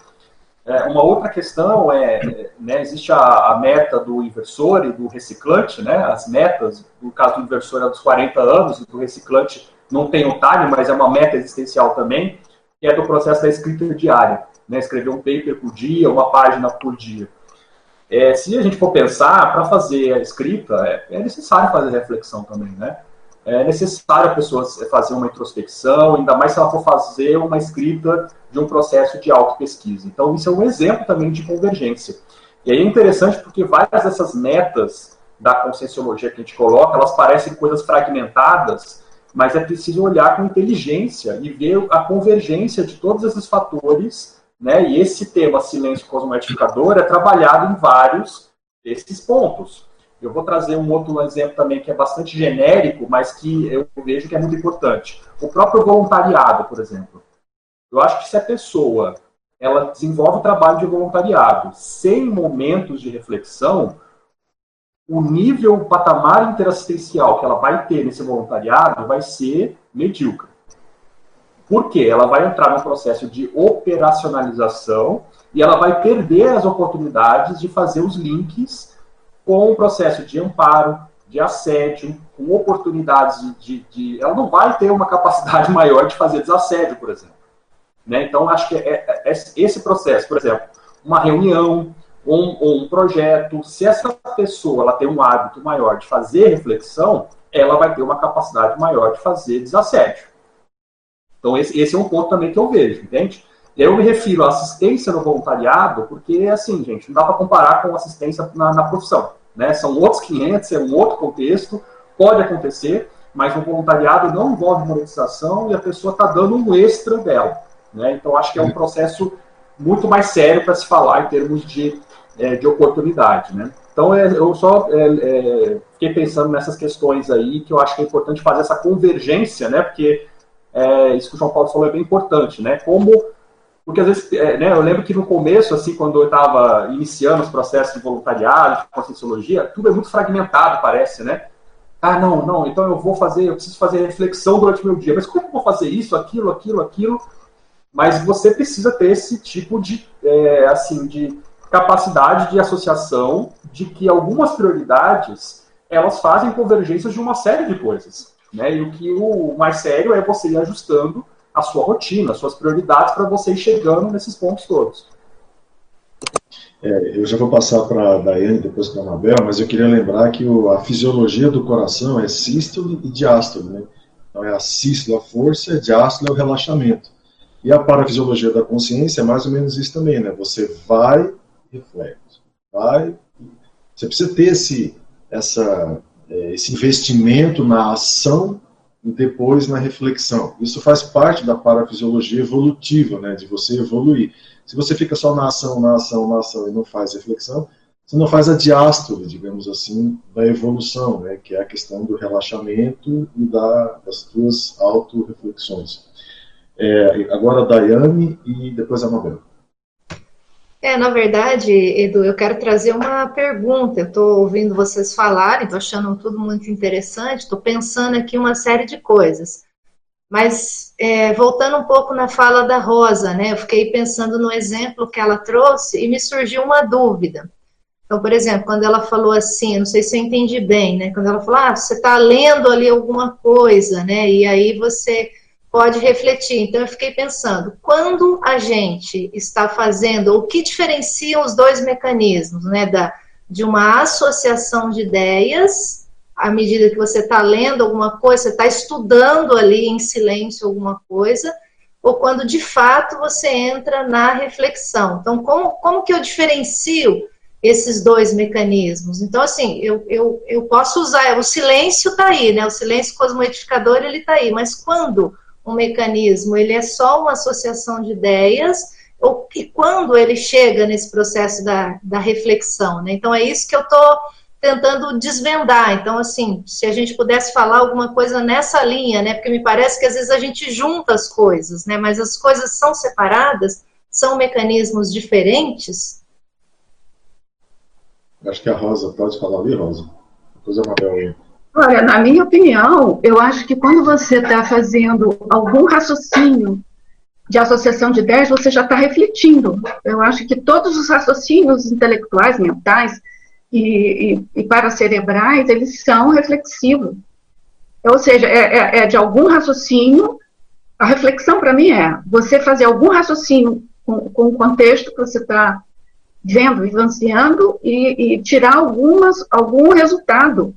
É, uma outra questão é, né, existe a, a, meta do inversor e do reciclante, né, as metas, no caso do inversor é dos 40 anos, e do reciclante não tem o time, mas é uma meta existencial também, que é do processo da escrita diária, né, escrever um paper por dia, uma página por dia. É, se a gente for pensar, para fazer a escrita, é, é necessário fazer reflexão também, né? É necessário a pessoa fazer uma introspecção, ainda mais se ela for fazer uma escrita de um processo de auto-pesquisa. Então, isso é um exemplo também de convergência. E aí é interessante porque várias dessas metas da conscienciologia que a gente coloca, elas parecem coisas fragmentadas, mas é preciso olhar com inteligência e ver a convergência de todos esses fatores, né? E esse tema silêncio cosmoetificador é trabalhado em vários desses pontos. Eu vou trazer um outro exemplo também que é bastante genérico, mas que eu vejo que é muito importante. O próprio voluntariado, por exemplo. Eu acho que se a pessoa ela desenvolve o trabalho de voluntariado sem momentos de reflexão, o nível, o patamar interassistencial que ela vai ter nesse voluntariado vai ser medíocre. Por quê? Ela vai entrar num processo de operacionalização e ela vai perder as oportunidades de fazer os links com o processo de amparo, de assédio, com oportunidades de, de, de, Ela não vai ter uma capacidade (laughs) maior de fazer desassédio, por exemplo. Né? Então, acho que é, é, é esse processo, por exemplo, uma reunião, um, um projeto, se essa pessoa ela tem um hábito maior de fazer reflexão, ela vai ter uma capacidade maior de fazer desassédio. Então, esse, esse é um ponto também que eu vejo, entende? Eu me refiro à assistência no voluntariado, porque, assim, gente, não dá para comparar com assistência na, na profissão. Né? São outros clientes, é um outro contexto, pode acontecer, mas o voluntariado não envolve monetização e a pessoa está dando um extra dela. Né? Então, acho que é um processo muito mais sério para se falar em termos de, é, de oportunidade. Né? Então, é, eu só é, fiquei pensando nessas questões aí, que eu acho que é importante fazer essa convergência, né? porque é, isso que o João Paulo falou é bem importante. Né? Como porque às vezes, é, né, eu lembro que no começo, assim, quando eu estava iniciando os processos de voluntariado, de conscienciologia, tudo é muito fragmentado, parece, né? Ah, não, não, então eu vou fazer, eu preciso fazer reflexão durante o meu dia. Mas como eu vou fazer isso, aquilo, aquilo, aquilo? Mas você precisa ter esse tipo de, é, assim, de capacidade de associação de que algumas prioridades elas fazem convergências de uma série de coisas. Né? E o que o mais sério é você ir ajustando a sua rotina, as suas prioridades para você ir chegando nesses pontos todos. É, eu já vou passar para a Daiane, depois para a Anabel, mas eu queria lembrar que o, a fisiologia do coração é sístole e diástole. Né? Então é a sístole, a força, e diástole é o relaxamento. E a parafisiologia da consciência é mais ou menos isso também, né? Você vai e reflete. Vai. Você precisa ter esse, essa, é, esse investimento na ação e depois na reflexão. Isso faz parte da parafisiologia evolutiva, né, de você evoluir. Se você fica só na ação, na ação, na ação e não faz reflexão, você não faz a diástole, digamos assim, da evolução, né, que é a questão do relaxamento e da, das suas auto-reflexões. É, agora a Daiane e depois a Mabel. É, na verdade, Edu, eu quero trazer uma pergunta. Eu estou ouvindo vocês falarem, estou achando tudo muito interessante, estou pensando aqui uma série de coisas. Mas, é, voltando um pouco na fala da Rosa, né, eu fiquei pensando no exemplo que ela trouxe e me surgiu uma dúvida. Então, por exemplo, quando ela falou assim, não sei se eu entendi bem, né, quando ela falou, ah, você está lendo ali alguma coisa, né, e aí você pode refletir. Então, eu fiquei pensando, quando a gente está fazendo, o que diferencia os dois mecanismos, né, da, de uma associação de ideias, à medida que você está lendo alguma coisa, você está estudando ali em silêncio alguma coisa, ou quando de fato você entra na reflexão. Então, como, como que eu diferencio esses dois mecanismos? Então, assim, eu, eu, eu posso usar, o silêncio está aí, né? O silêncio cosmoedificador, ele está aí, mas quando um mecanismo, ele é só uma associação de ideias, ou, e quando ele chega nesse processo da, da reflexão, né? Então é isso que eu estou tentando desvendar. Então, assim, se a gente pudesse falar alguma coisa nessa linha, né? Porque me parece que às vezes a gente junta as coisas, né? Mas as coisas são separadas, são mecanismos diferentes. Acho que a Rosa pode falar ali, Rosa. Depois a Mabel Olha, na minha opinião, eu acho que quando você está fazendo algum raciocínio de associação de ideias, você já está refletindo. Eu acho que todos os raciocínios intelectuais, mentais e, e, e paracerebrais, eles são reflexivos. Ou seja, é, é, é de algum raciocínio. A reflexão para mim é você fazer algum raciocínio com, com o contexto que você está vendo, vivenciando e, e, tirar algumas, algum resultado,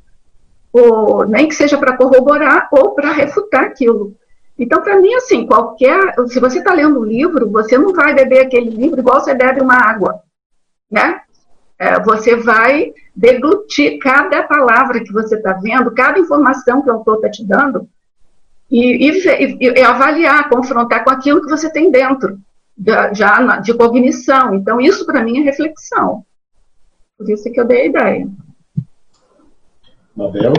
ou nem que seja para corroborar ou para refutar aquilo. Então, para mim, assim, qualquer. Se você está lendo um livro, você não vai beber aquele livro igual você bebe uma água, né? É, você vai deglutir cada palavra que você está vendo, cada informação que o autor está te dando, e, e, e, avaliar, confrontar com aquilo que você tem dentro, já de cognição. Então, isso para mim é reflexão. Por isso que eu dei a ideia. Mabel?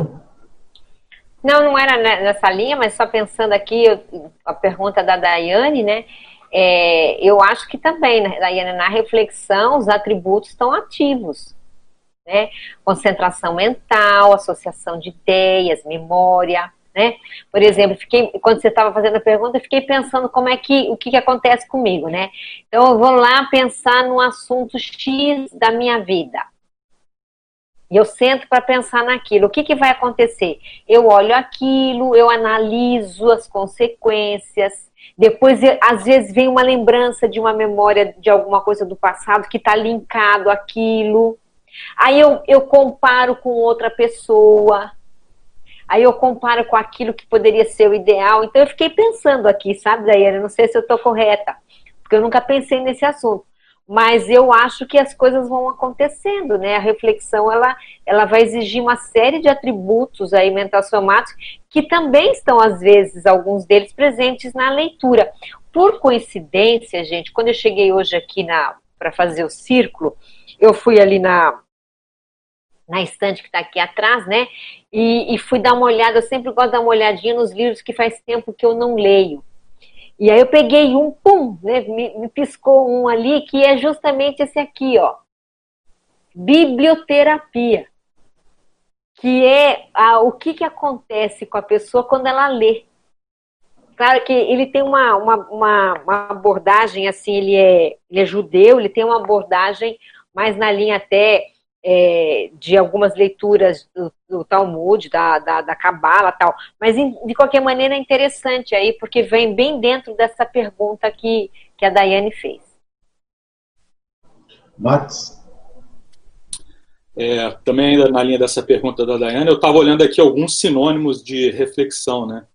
Não, não era nessa linha, mas só pensando aqui, a pergunta da Daiane, né? É, eu acho que também, né, Daiane, na reflexão, os atributos estão ativos. Né? Concentração mental, associação de ideias, memória, né? Por exemplo, fiquei, quando você estava fazendo a pergunta, eu fiquei pensando como é que o que, que acontece comigo, né? Então eu vou lá pensar no assunto X da minha vida. E eu sento para pensar naquilo. O que, que vai acontecer? Eu olho aquilo, eu analiso as consequências. Depois, às vezes, vem uma lembrança de uma memória de alguma coisa do passado que está linkado àquilo. Aí eu, eu comparo com outra pessoa. Aí eu comparo com aquilo que poderia ser o ideal. Então eu fiquei pensando aqui, sabe, Daiane? Não sei se eu estou correta, porque eu nunca pensei nesse assunto mas eu acho que as coisas vão acontecendo, né? A reflexão ela, ela vai exigir uma série de atributos aí mental-somáticos que também estão às vezes alguns deles presentes na leitura. Por coincidência, gente, quando eu cheguei hoje aqui na para fazer o círculo, eu fui ali na na estante que está aqui atrás, né? E, e fui dar uma olhada. Eu sempre gosto de dar uma olhadinha nos livros que faz tempo que eu não leio. E aí eu peguei um, pum, né, me, me piscou um ali, que é justamente esse aqui, ó. Biblioterapia. Que é a, o que, que acontece com a pessoa quando ela lê. Claro que ele tem uma, uma, uma, uma abordagem, assim, ele é, ele é judeu, ele tem uma abordagem mais na linha até é, de algumas leituras do, do Talmud, da, da, da Kabbalah tal. Mas, de qualquer maneira, é interessante aí, porque vem bem dentro dessa pergunta que, que a Daiane fez. Max? É, também ainda na linha dessa pergunta da Daiane, eu estava olhando aqui alguns sinônimos de reflexão, né?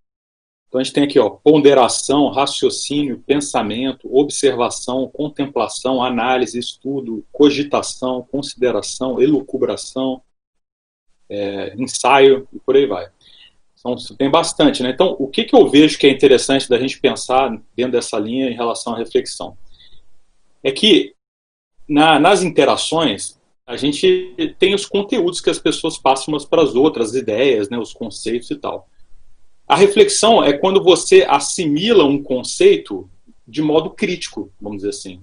Então a gente tem aqui, ó, ponderação, raciocínio, pensamento, observação, contemplação, análise, estudo, cogitação, consideração, elucubração, é, ensaio e por aí vai. Então, tem bastante, né? Então, o que, que eu vejo que é interessante da gente pensar dentro dessa linha em relação à reflexão? É que na, nas interações, a gente tem os conteúdos que as pessoas passam umas para as outras, as ideias, né, os conceitos e tal. A reflexão é quando você assimila um conceito de modo crítico, vamos dizer assim.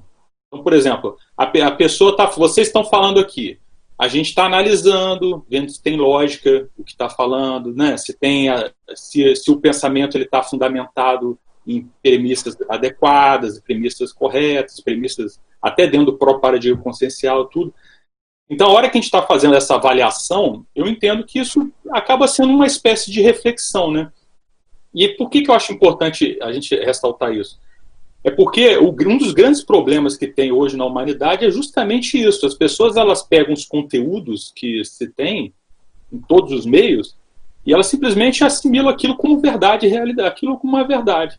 Então, por exemplo, a, a pessoa está. Vocês estão falando aqui. A gente está analisando, vendo se tem lógica o que está falando, né? se, tem a, se, se o pensamento está fundamentado em premissas adequadas, premissas corretas, premissas até dentro do próprio paradigma consciencial, tudo. Então, a hora que a gente está fazendo essa avaliação, eu entendo que isso acaba sendo uma espécie de reflexão, né? E por que, que eu acho importante a gente ressaltar isso? É porque um dos grandes problemas que tem hoje na humanidade é justamente isso. As pessoas elas pegam os conteúdos que se tem em todos os meios e elas simplesmente assimilam aquilo como verdade realidade, aquilo como uma verdade.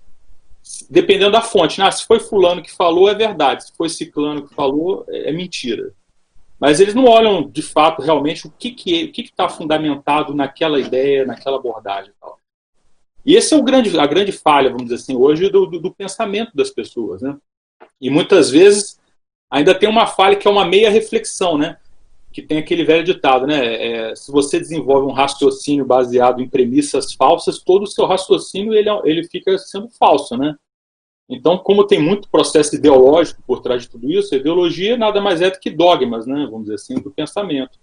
Dependendo da fonte. Ah, se foi fulano que falou, é verdade. Se foi ciclano que falou, é, é mentira. Mas eles não olham, de fato, realmente o que está que, que que tá fundamentado naquela ideia, naquela abordagem. Tal. E esse é o grande, a grande falha, vamos dizer assim, hoje do, do, do pensamento das pessoas. Né? E muitas vezes ainda tem uma falha que é uma meia reflexão, né? que tem aquele velho ditado, né? É, se você desenvolve um raciocínio baseado em premissas falsas, todo o seu raciocínio ele, é, ele fica sendo falso, né? Então, como tem muito processo ideológico por trás de tudo isso, a ideologia nada mais é do que dogmas, né? Vamos dizer assim, do pensamento.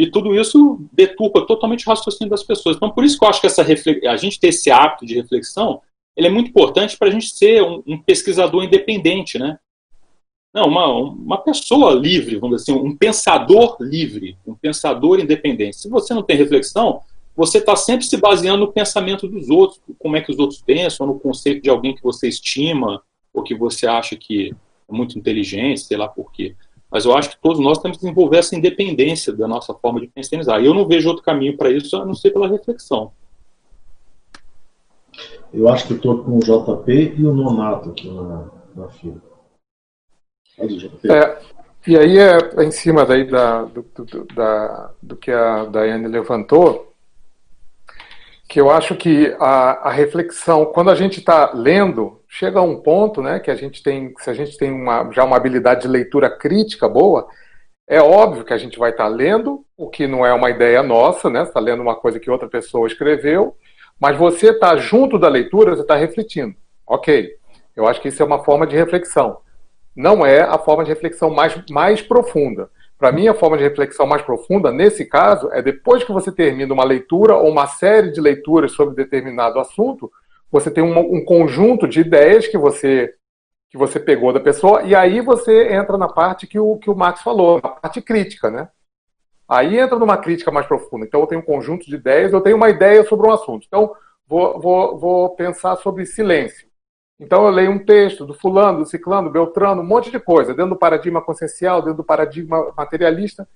E tudo isso deturpa totalmente o raciocínio das pessoas. Então, por isso que eu acho que essa a gente ter esse hábito de reflexão ele é muito importante para a gente ser um, um, pesquisador independente, né? Não, uma, uma pessoa livre, vamos dizer assim, um pensador livre, um pensador independente. Se você não tem reflexão, você está sempre se baseando no pensamento dos outros, como é que os outros pensam, no conceito de alguém que você estima, ou que você acha que é muito inteligente, sei lá por quê. Mas eu acho que todos nós temos que desenvolver essa independência da nossa forma de pensar. E eu não vejo outro caminho para isso a não ser pela reflexão. Eu acho que estou com o JP e o Nonato aqui na, na fila. É, e aí é, é em cima daí da, do, do, da, do que a Daiane levantou, que eu acho que a, a reflexão, quando a gente está lendo, chega a um ponto, né, que a gente tem, se a gente tem uma, já uma habilidade de leitura crítica boa, é óbvio que a gente vai estar tá lendo o que não é uma ideia nossa, né, está lendo uma coisa que outra pessoa escreveu, mas você está junto da leitura, você está refletindo. Ok, eu acho que isso é uma forma de reflexão não é a forma de reflexão mais, mais profunda. Para mim, a forma de reflexão mais profunda, nesse caso, é depois que você termina uma leitura ou uma série de leituras sobre determinado assunto, você tem um, um conjunto de ideias que você que você pegou da pessoa, e aí você entra na parte que o, que o Max falou, na parte crítica, né? Aí entra numa crítica mais profunda. Então, eu tenho um conjunto de ideias, eu tenho uma ideia sobre um assunto. Então, vou, vou, vou pensar sobre silêncio. Então eu leio um texto do fulano, do ciclano, do beltrano, um monte de coisa, dentro do paradigma consciencial, dentro do paradigma materialista.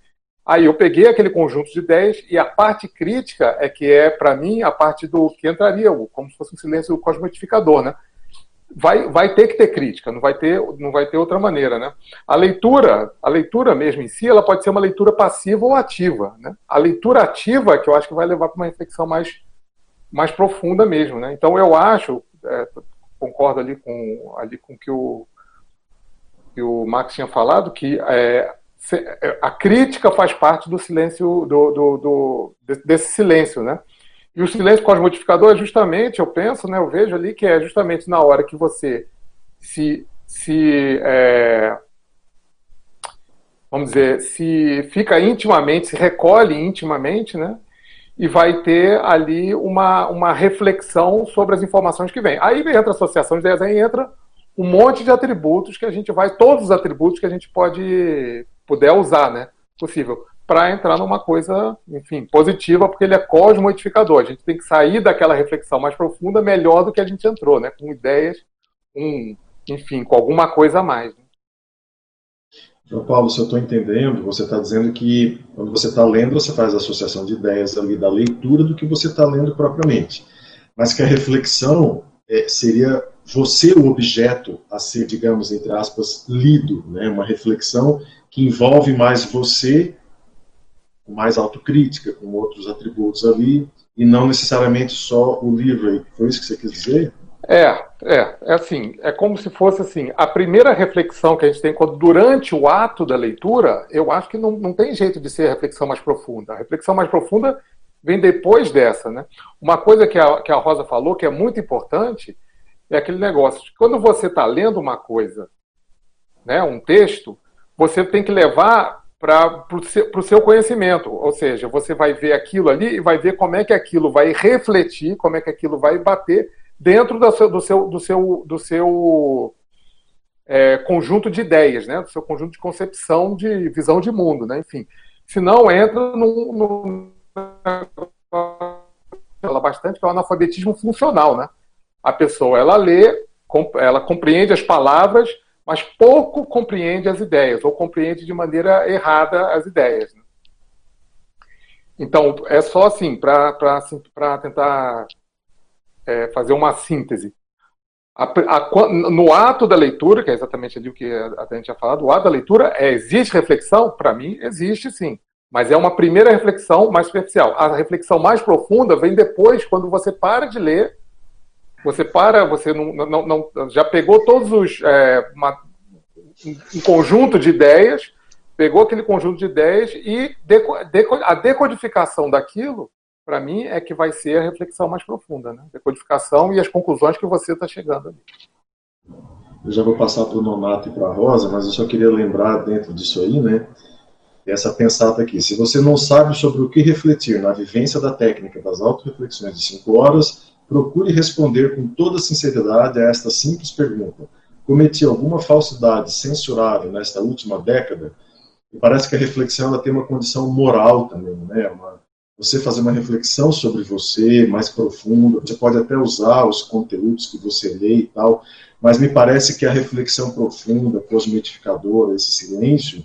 Aí eu peguei aquele conjunto de ideias e a parte crítica é que é, para mim, a parte do que entraria, como se fosse um silêncio cosmetificador, né? Vai, vai ter que ter crítica, não vai ter, não vai ter outra maneira, né? A leitura, a leitura mesmo em si, ela pode ser uma leitura passiva ou ativa, né? A leitura ativa é que eu acho que vai levar para uma reflexão mais, mais profunda mesmo, né? Então eu acho, é, concordo ali com ali com que o que o Max tinha falado que é, a crítica faz parte do silêncio do, do, do, desse silêncio, né? E o silêncio cosmodificador é justamente, eu penso, né, eu vejo ali que é justamente na hora que você se, se é, vamos dizer, se fica intimamente, se recolhe intimamente, né? e vai ter ali uma, uma reflexão sobre as informações que vêm. Aí entra a associação de ideias, aí entra um monte de atributos que a gente vai, todos os atributos que a gente pode puder usar, né? Possível, para entrar numa coisa, enfim, positiva, porque ele é cosmodificador. A gente tem que sair daquela reflexão mais profunda melhor do que a gente entrou, né? Com ideias, um, enfim, com alguma coisa a mais. Né? João Paulo, se eu estou entendendo, você está dizendo que quando você está lendo, você faz associação de ideias ali da leitura do que você está lendo propriamente. Mas que a reflexão é, seria você o objeto a ser, digamos, entre aspas, lido, né? uma reflexão que envolve mais você, com mais autocrítica, com outros atributos ali, e não necessariamente só o livro. Foi isso que você quis dizer? É, é, é assim, é como se fosse assim, a primeira reflexão que a gente tem quando, durante o ato da leitura, eu acho que não, não tem jeito de ser a reflexão mais profunda. A reflexão mais profunda vem depois dessa, né? Uma coisa que a, que a Rosa falou que é muito importante é aquele negócio quando você está lendo uma coisa, né, um texto, você tem que levar para o seu, seu conhecimento, ou seja, você vai ver aquilo ali e vai ver como é que aquilo vai refletir, como é que aquilo vai bater dentro do seu, do seu, do seu, do seu é, conjunto de ideias, né? do seu conjunto de concepção, de visão de mundo, né? enfim. Se não, entra num, num bastante que é o analfabetismo funcional, né? A pessoa, ela lê, ela compreende as palavras, mas pouco compreende as ideias, ou compreende de maneira errada as ideias. Né? Então, é só assim, para tentar é, fazer uma síntese. A, a, no ato da leitura, que é exatamente ali o que a, gente tinha falado, o ato da leitura é, existe reflexão? Para mim, existe sim. Mas é uma primeira reflexão mais superficial. A reflexão mais profunda vem depois, quando você para de ler, você para, você não, não, não já pegou todos os. É, uma, um conjunto de ideias, pegou aquele conjunto de ideias e deco, deco, a decodificação daquilo para mim, é que vai ser a reflexão mais profunda, né? A codificação e as conclusões que você está chegando ali. Eu já vou passar para o Nonato e para a Rosa, mas eu só queria lembrar dentro disso aí, né? Essa pensada aqui. Se você não sabe sobre o que refletir na vivência da técnica das auto-reflexões de cinco horas, procure responder com toda sinceridade a esta simples pergunta. Cometi alguma falsidade censurável nesta última década? E parece que a reflexão ela tem uma condição moral também, né? Uma, você fazer uma reflexão sobre você mais profunda, você pode até usar os conteúdos que você lê e tal, mas me parece que a reflexão profunda, cosmetificadora, esse silêncio,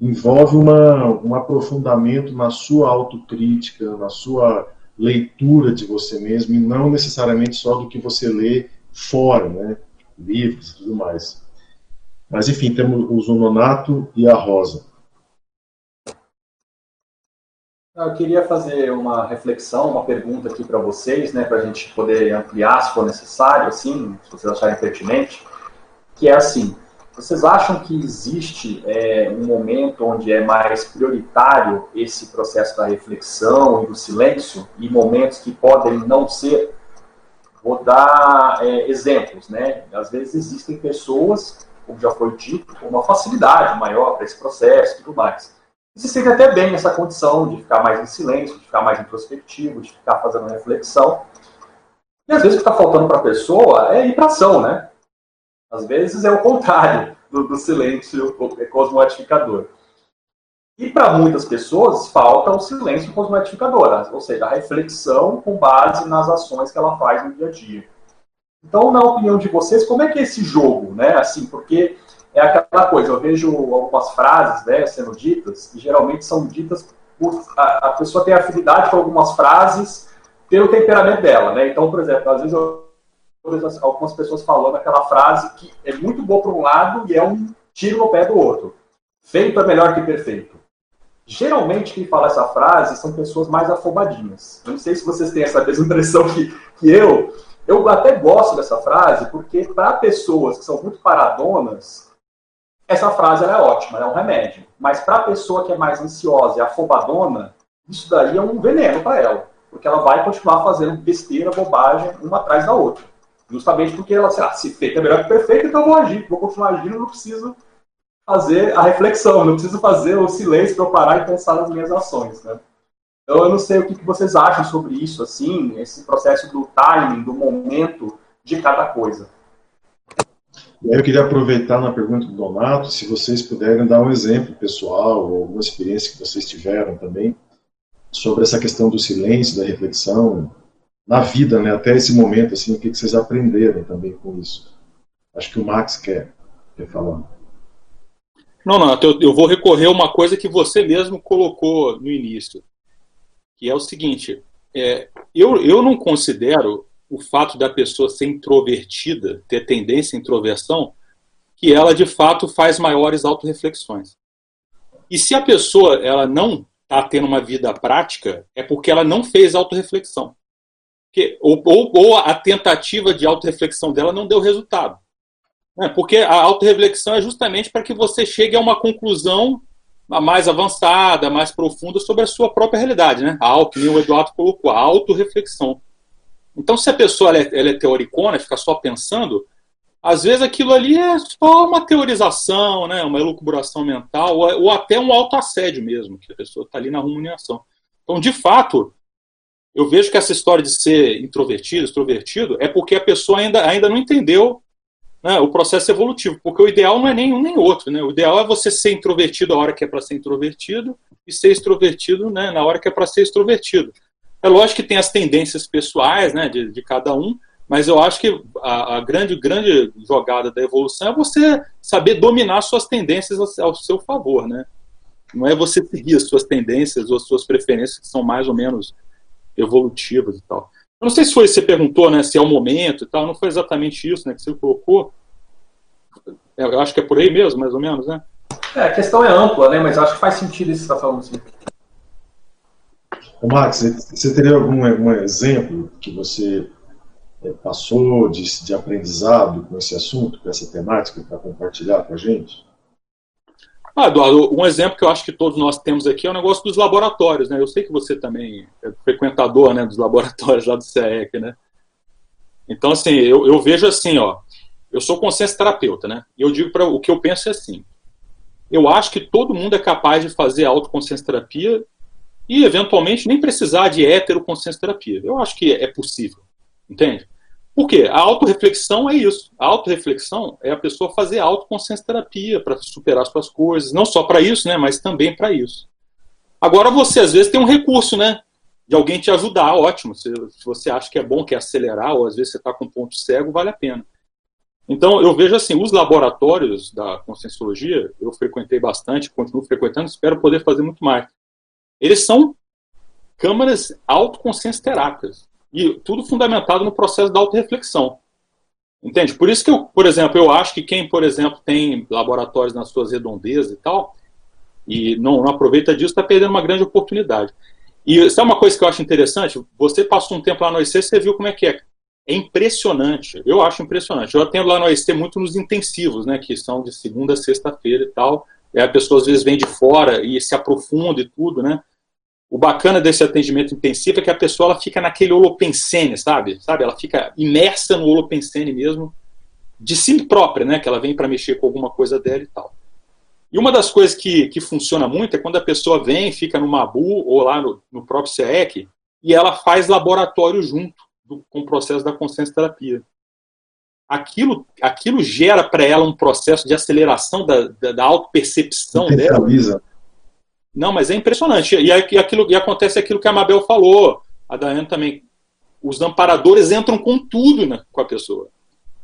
envolve uma, um aprofundamento na sua autocrítica, na sua leitura de você mesmo, e não necessariamente só do que você lê fora, né? livros e tudo mais. Mas, enfim, temos o Zunonato e a Rosa. Eu queria fazer uma reflexão, uma pergunta aqui para vocês, né, para a gente poder ampliar se for necessário, assim, se vocês acharem pertinente, que é assim, vocês acham que existe é, um momento onde é mais prioritário esse processo da reflexão e do silêncio, e momentos que podem não ser? Vou dar é, exemplos, né? Às vezes existem pessoas, como já foi dito, com uma facilidade maior para esse processo e tudo mais e se sente até bem nessa condição de ficar mais em silêncio, de ficar mais introspectivo, de ficar fazendo reflexão. E às vezes o que está faltando para a pessoa é ir para ação, né? Às vezes é o contrário do, do silêncio cosmodificador. E para muitas pessoas falta o silêncio cosmodificador, ou seja, a reflexão com base nas ações que ela faz no dia a dia. Então, na opinião de vocês, como é que é esse jogo, né? Assim, porque é aquela coisa, eu vejo algumas frases né, sendo ditas, e geralmente são ditas por. A, a pessoa tem afinidade com algumas frases pelo temperamento dela, né? Então, por exemplo, às vezes eu algumas pessoas falando aquela frase que é muito boa para um lado e é um tiro no pé do outro. Feito é melhor que perfeito. Geralmente quem fala essa frase são pessoas mais afobadinhas. Eu não sei se vocês têm essa mesma impressão que, que eu. Eu até gosto dessa frase porque para pessoas que são muito paradonas, essa frase é ótima, é um remédio. Mas para a pessoa que é mais ansiosa e afobadona, isso daí é um veneno para ela. Porque ela vai continuar fazendo besteira, bobagem, uma atrás da outra. Justamente porque ela, sei lá, se feito é melhor que perfeito, então eu vou agir. Vou continuar agindo, não preciso fazer a reflexão, não preciso fazer o silêncio para eu parar e pensar nas minhas ações. Né? Então eu não sei o que vocês acham sobre isso, assim, esse processo do timing, do momento de cada coisa. Eu queria aproveitar na pergunta do Donato, se vocês puderem dar um exemplo pessoal, ou alguma experiência que vocês tiveram também, sobre essa questão do silêncio, da reflexão, na vida, né, até esse momento, assim, o que vocês aprenderam também com isso. Acho que o Max quer, quer falar. Não, não, eu, vou recorrer a uma coisa que você mesmo colocou no início, que é o seguinte, é, eu, eu não considero o fato da pessoa ser introvertida, ter tendência à introversão, que ela de fato faz maiores autorreflexões. E se a pessoa ela não está tendo uma vida prática, é porque ela não fez autorreflexão. Porque, ou, ou, ou a tentativa de autorreflexão dela não deu resultado. É, porque a autorreflexão é justamente para que você chegue a uma conclusão mais avançada, mais profunda sobre a sua própria realidade. Né? A auto, o Eduardo colocou, a autorreflexão. Então, se a pessoa ela é, ela é teoricona, fica só pensando, às vezes aquilo ali é só uma teorização, né, uma elucubração mental, ou, ou até um autoassédio mesmo, que a pessoa está ali na ruminação. Então, de fato, eu vejo que essa história de ser introvertido, extrovertido, é porque a pessoa ainda, ainda não entendeu né, o processo evolutivo, porque o ideal não é nem um nem outro. Né? O ideal é você ser introvertido a hora que é para ser introvertido e ser extrovertido né, na hora que é para ser extrovertido. É lógico que tem as tendências pessoais né, de, de cada um, mas eu acho que a, a, grande, grande jogada da evolução é você saber dominar suas tendências ao, ao, seu favor, né? Não é você seguir as suas tendências ou as suas preferências que são mais ou menos evolutivas e tal. Eu não sei se foi você perguntou, né, se é o momento e tal, não foi exatamente isso, né, que você colocou. É, eu acho que é por aí mesmo, mais ou menos, né? É, a questão é ampla, né, mas acho que faz sentido isso que você está falando. Assim. Max, você teria algum, algum exemplo que você é, passou de, de aprendizado com esse assunto, com essa temática, para compartilhar com a gente? Ah, Eduardo, um exemplo que eu acho que todos nós temos aqui é o negócio dos laboratórios, né? Eu sei que você também é frequentador né, dos (laughs) laboratórios lá do CEEC, né? Então, assim, eu, eu vejo assim, ó, eu sou consciência terapeuta, né? E eu digo para o que eu penso é assim, eu acho que todo mundo é capaz de fazer autoconsciência terapia e, eventualmente, nem precisar de heteroconsciência terapia. Eu acho que é possível. Entende? Por quê? A autorreflexão é isso. A autorreflexão é a pessoa fazer autoconsciência terapia para superar as suas coisas. Não só para isso, né? Mas também para isso. Agora você, às vezes, tem um recurso, né? De alguém te ajudar, ótimo. Se, se você acha que é bom, quer acelerar, ou às vezes você está com um ponto cego, vale a pena. Então, eu vejo assim, os laboratórios da Conscienciologia, eu frequentei bastante, continuo frequentando, espero poder fazer muito mais. Eles são câmaras autoconsciência terápicas. E tudo fundamentado no processo da autorreflexão. Entende? Por isso que eu, por exemplo, eu acho que quem, por exemplo, tem laboratórios nas suas redondezas e tal, e não, não aproveita disso, está perdendo uma grande oportunidade. E sabe uma coisa que eu acho interessante? Você passou um tempo lá no OIC, você viu como é que é. É impressionante. Eu acho impressionante. Eu atendo lá no OIC muito nos intensivos, né? Que são de segunda a sexta-feira e tal. E a pessoa às vezes vem de fora e se aprofunda e tudo, né? O bacana desse atendimento intensivo é que a pessoa ela fica naquele holopensene, sabe? sabe? Ela fica imersa no holopensene mesmo, de si própria, né? Que ela vem para mexer com alguma coisa dela e tal. E uma das coisas que, que funciona muito é quando a pessoa vem, fica no Mabu ou lá no, no próprio CEEC e ela faz laboratório junto do, com o processo da consciência terapia. Aquilo, aquilo gera para ela um processo de aceleração da, da, da auto-percepção dela. Não, mas é impressionante. E, aquilo, e acontece aquilo que a Mabel falou, a Daiane também. Os amparadores entram com tudo né, com a pessoa.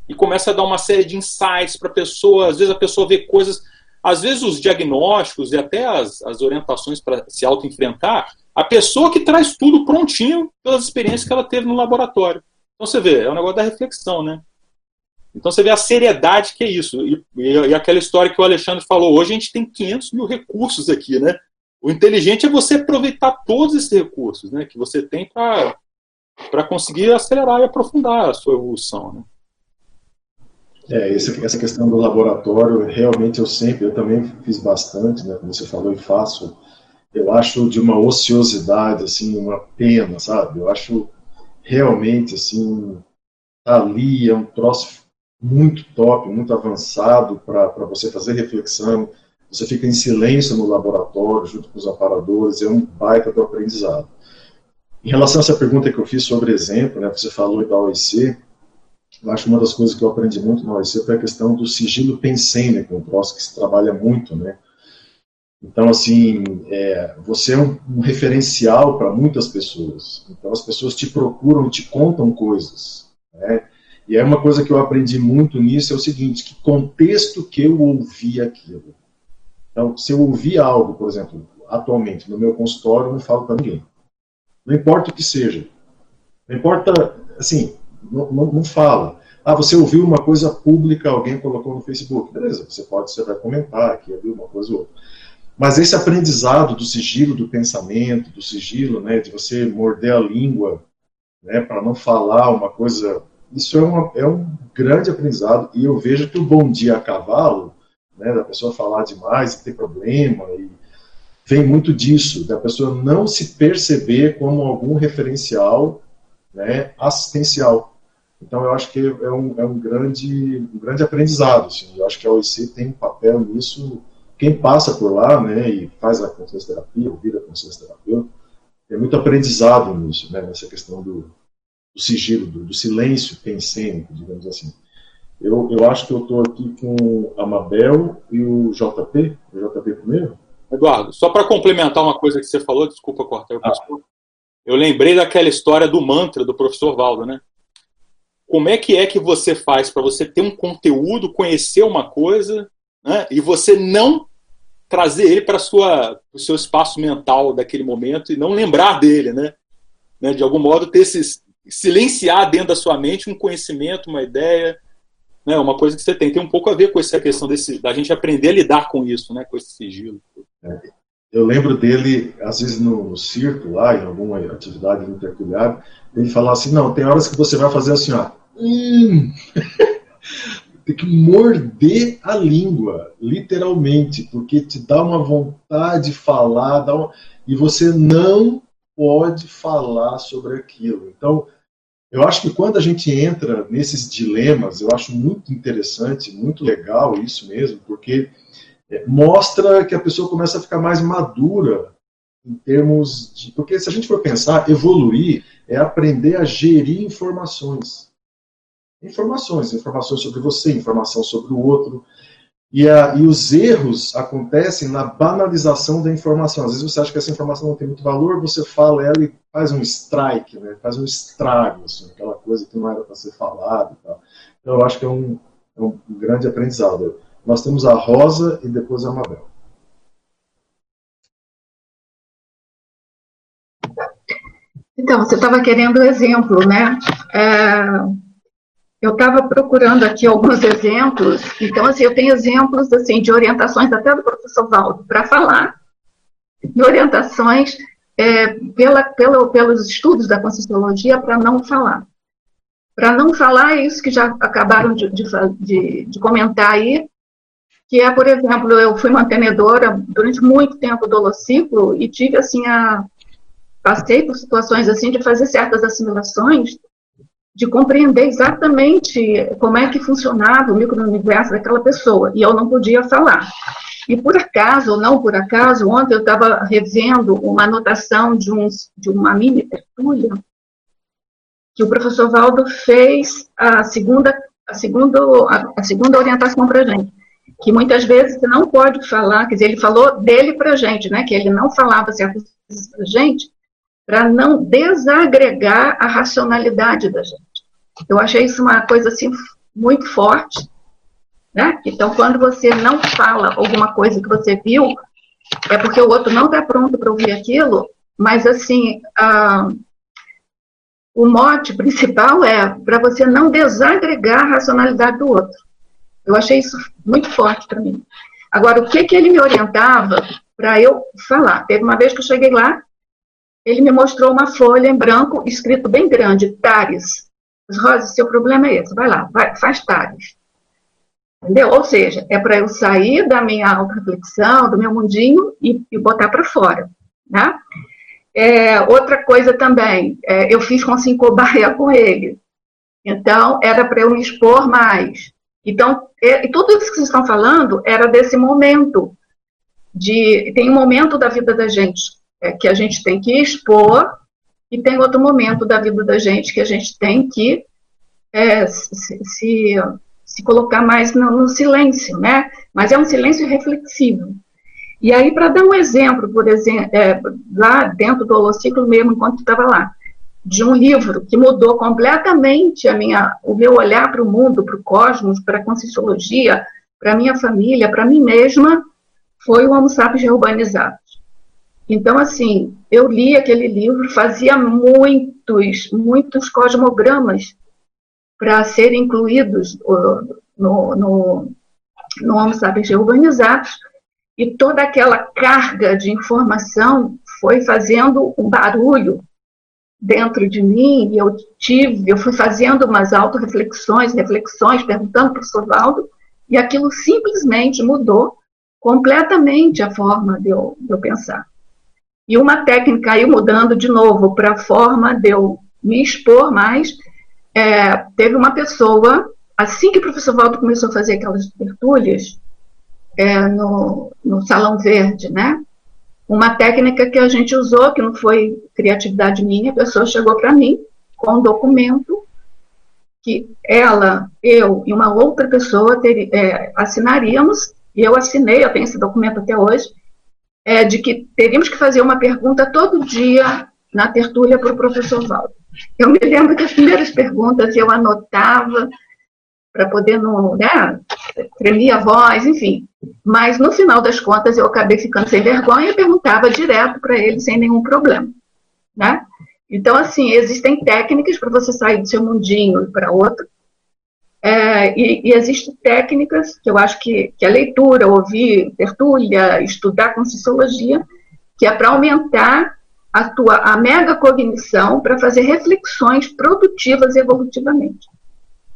E começa a dar uma série de insights para a pessoa. Às vezes a pessoa vê coisas às vezes os diagnósticos e até as, as orientações para se auto-enfrentar, a pessoa que traz tudo prontinho pelas experiências que ela teve no laboratório. Então você vê, é um negócio da reflexão, né? Então você vê a seriedade que é isso. E, e, e, aquela história que o Alexandre falou, hoje a gente tem 500 mil recursos aqui, né? O inteligente é você aproveitar todos esses recursos né, que você tem para conseguir acelerar e aprofundar a sua evolução. Né? É, essa questão do laboratório, realmente eu sempre, eu também fiz bastante, né, como você falou, e faço, eu acho de uma ociosidade, assim, uma pena, sabe? Eu acho realmente, assim, ali é um troço muito top, muito avançado para você fazer reflexão, você fica em silêncio no laboratório, junto com os aparadores, é um baita do aprendizado. Em relação a essa pergunta que eu fiz sobre exemplo, né, você falou da OIC, eu acho que uma das coisas que eu aprendi muito na OIC foi a questão do sigilo pensênico, um troço que se trabalha muito, né? Então, assim, é, você é um, um referencial para muitas pessoas. Então, as pessoas te procuram, te contam coisas. Né? E é uma coisa que eu aprendi muito nisso é o seguinte: que contexto que eu ouvi aquilo. Então, se eu ouvi algo, por exemplo, atualmente no meu consultório, eu não falo para ninguém. Não importa o que seja. Não importa, assim, não, não, não, fala. Ah, você ouviu uma coisa pública, alguém colocou no Facebook. Beleza, você pode, você vai comentar que ouviu uma coisa ou outra. Mas esse aprendizado do sigilo do pensamento, do sigilo, né, de você morder a língua, né, para não falar uma coisa, isso é, uma, é um grande aprendizado. E eu vejo que o bom dia a cavalo, né, da pessoa falar demais e ter problema, e vem muito disso, da pessoa não se perceber como algum referencial né, assistencial. Então, eu acho que é um, é um, grande, um grande aprendizado. Assim. Eu acho que a OIC tem um papel nisso. Quem passa por lá né, e faz a consciência terapia, ou vira consciência terapeuta, tem muito aprendizado nisso, né, nessa questão do, do sigilo, do, do, silêncio pensênico, digamos assim. Eu, eu acho que eu estou aqui com a Mabel e o JP, o JP primeiro. Eduardo, só para complementar uma coisa que você falou, desculpa cortar o ah. eu lembrei daquela história do mantra do professor Valdo, né? como é que é que você faz para você ter um conteúdo, conhecer uma coisa, né, e você não trazer ele para o seu espaço mental daquele momento e não lembrar dele, né? né? De algum modo ter esse, silenciar dentro da sua mente um conhecimento, uma ideia, né? Uma coisa que você tem tem um pouco a ver com essa questão desse da gente aprender a lidar com isso, né? Com esse sigilo. É, eu lembro dele às vezes no, circo lá, em alguma atividade intercultural, ele falar assim, não, tem horas que você vai fazer assim, ó Hum. (laughs) Tem que morder a língua, literalmente, porque te dá uma vontade de falar, dá uma... e você não pode falar sobre aquilo. Então, eu acho que quando a gente entra nesses dilemas, eu acho muito interessante, muito legal isso mesmo, porque é, mostra que a pessoa começa a ficar mais madura em termos de. Porque se a gente for pensar, evoluir é aprender a gerir informações. Informações, informações sobre você, informação sobre o outro. E, a, e os erros acontecem na banalização da informação. Às vezes você acha que essa informação não tem muito valor, você fala ela e faz um strike, né? faz um estrago, assim, aquela coisa que não era para ser falada. Então eu acho que é um, é um grande aprendizado. Nós temos a Rosa e depois a Mabel. Então, você estava querendo exemplo, né? É, eu estava procurando aqui alguns exemplos. Então, assim, eu tenho exemplos assim de orientações até do professor Valdo para falar, de orientações é, pela, pela, pelos estudos da Conscienciologia para não falar. Para não falar é isso que já acabaram de, de, de, comentar aí, que é, por exemplo, eu fui mantenedora durante muito tempo do holociclo e tive, assim, a, passei por situações assim de fazer certas assimilações, de compreender exatamente como é que funcionava o micro-universo daquela pessoa, e eu não podia falar. E por acaso, ou não por acaso, ontem eu estava revendo uma anotação de, um, de uma mini tertúlia que o professor Valdo fez a segunda, a segunda, a, segunda orientação para a gente, que muitas vezes você não pode falar, quer dizer, ele falou dele para a gente, né, que ele não falava certas coisas para a gente, para não desagregar a racionalidade da gente. Eu achei isso uma coisa assim muito forte, né? Então, quando você não fala alguma coisa que você viu, é porque o outro não está pronto para ouvir aquilo, mas assim, a, o mote (laughs) principal é para você não desagregar a racionalidade do outro. Eu achei isso muito forte para mim. Agora, o que, que ele me orientava para eu falar? Teve uma vez que eu cheguei lá, ele me mostrou uma folha em branco, escrito bem grande, Tares. Rosa, seu problema é esse, vai lá, vai, faz Tares. Entendeu? Ou seja, é para eu sair da minha auto-reflexão, do meu mundinho e, e botar para fora. Né? É, outra coisa também, é, eu fiz com cinco (laughs) cobaia com ele. Então, era para eu me expor mais. Então, e tudo isso que vocês estão falando era desse momento. De, tem um momento da vida da gente é, que a gente tem que expor, e tem outro momento da vida da gente que a gente tem que é, se, se, se, colocar mais no, no, silêncio, né? Mas é um silêncio reflexivo. E aí, para dar um exemplo, por exemplo, é, lá dentro do holociclo mesmo, enquanto estava lá, de um livro que mudou completamente a minha, o meu olhar para o mundo, para o cosmos, para a conscienciologia, para a minha família, para mim mesma, foi o Homo sapiens reurbanizado. Então, assim, eu li aquele livro, fazia muitos, muitos cosmogramas para serem incluídos no, no, no Homo sapiens e toda aquela carga de informação foi fazendo um barulho dentro de mim, e eu tive, eu fui fazendo umas auto-reflexões, reflexões, perguntando para o Sovaldo, e aquilo simplesmente mudou completamente a forma de eu, de eu pensar. E uma técnica aí mudando de novo para a forma de eu me expor mais. É, teve uma pessoa, assim que o professor Waldo começou a fazer aquelas tertúlias é, no, no Salão Verde, né? Uma técnica que a gente usou, que não foi criatividade minha, a pessoa chegou para mim com um documento que ela, eu e uma outra pessoa ter, é, assinaríamos, e eu assinei, eu tenho esse documento até hoje, é, de que teríamos que fazer uma pergunta todo dia na tertúlia para o professor Valdo. Eu me lembro que as primeiras perguntas eu anotava para poder não, né, tremia a voz, enfim. Mas no final das contas eu acabei ficando sem vergonha e perguntava direto para ele sem nenhum problema, né? Então assim existem técnicas para você sair do seu mundinho para outro é, e, e, existem técnicas que eu acho que, que a leitura, ouvir tertúlia, estudar com sociologia, que é para aumentar a tua a mega cognição para fazer reflexões produtivas evolutivamente.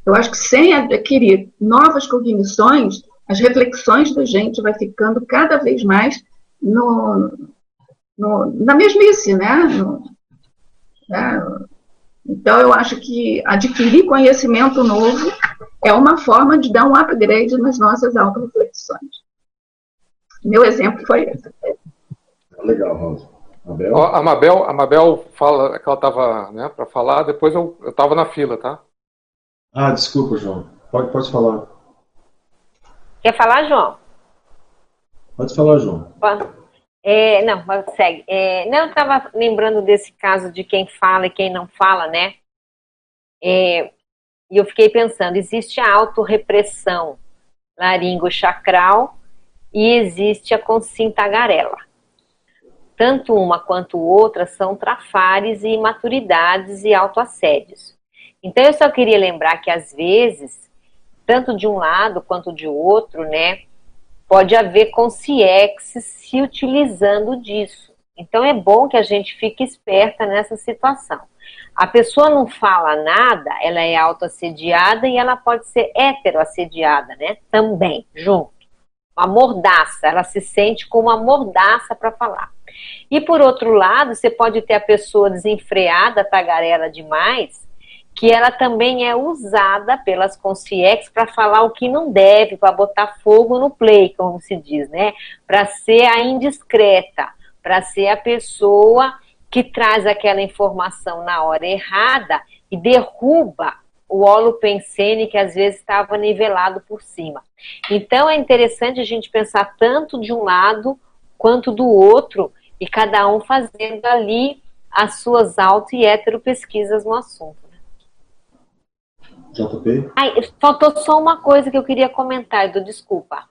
Eu acho que sem adquirir novas cognições, as reflexões da gente vai ficando cada vez mais no, no na mesmice, né? No, né? Então, eu acho que adquirir conhecimento novo é uma forma de dar um upgrade nas nossas auto-reflexões. Meu exemplo foi esse. Legal, Rosa. Mabel? A Mabel, a Mabel fala que ela estava né, para falar, depois eu estava na fila, tá? Ah, desculpa, João. Pode, pode falar. Quer falar, João? Pode falar, João. É, não, segue. É, não, eu estava lembrando desse caso de quem fala e quem não fala, né? É, e eu fiquei pensando, existe a autorrepressão laringo-chacral e existe a consciência tagarela. Tanto uma quanto outra são trafares e imaturidades e autoassédios. Então eu só queria lembrar que às vezes, tanto de um lado quanto de outro, né, pode haver consciência se utilizando disso. Então é bom que a gente fique esperta nessa situação. A pessoa não fala nada, ela é autoassediada e ela pode ser heteroassediada, né? Também, junto. Uma mordaça, ela se sente com uma mordaça para falar. E por outro lado, você pode ter a pessoa desenfreada, tagarela demais, que ela também é usada pelas consciex para falar o que não deve, para botar fogo no play, como se diz, né? Para ser a indiscreta, para ser a pessoa que traz aquela informação na hora errada e derruba o holopensene que às vezes estava nivelado por cima. Então é interessante a gente pensar tanto de um lado quanto do outro e cada um fazendo ali as suas auto e hetero pesquisas no assunto. JP? Ai, faltou só uma coisa que eu queria comentar, Edu, desculpa.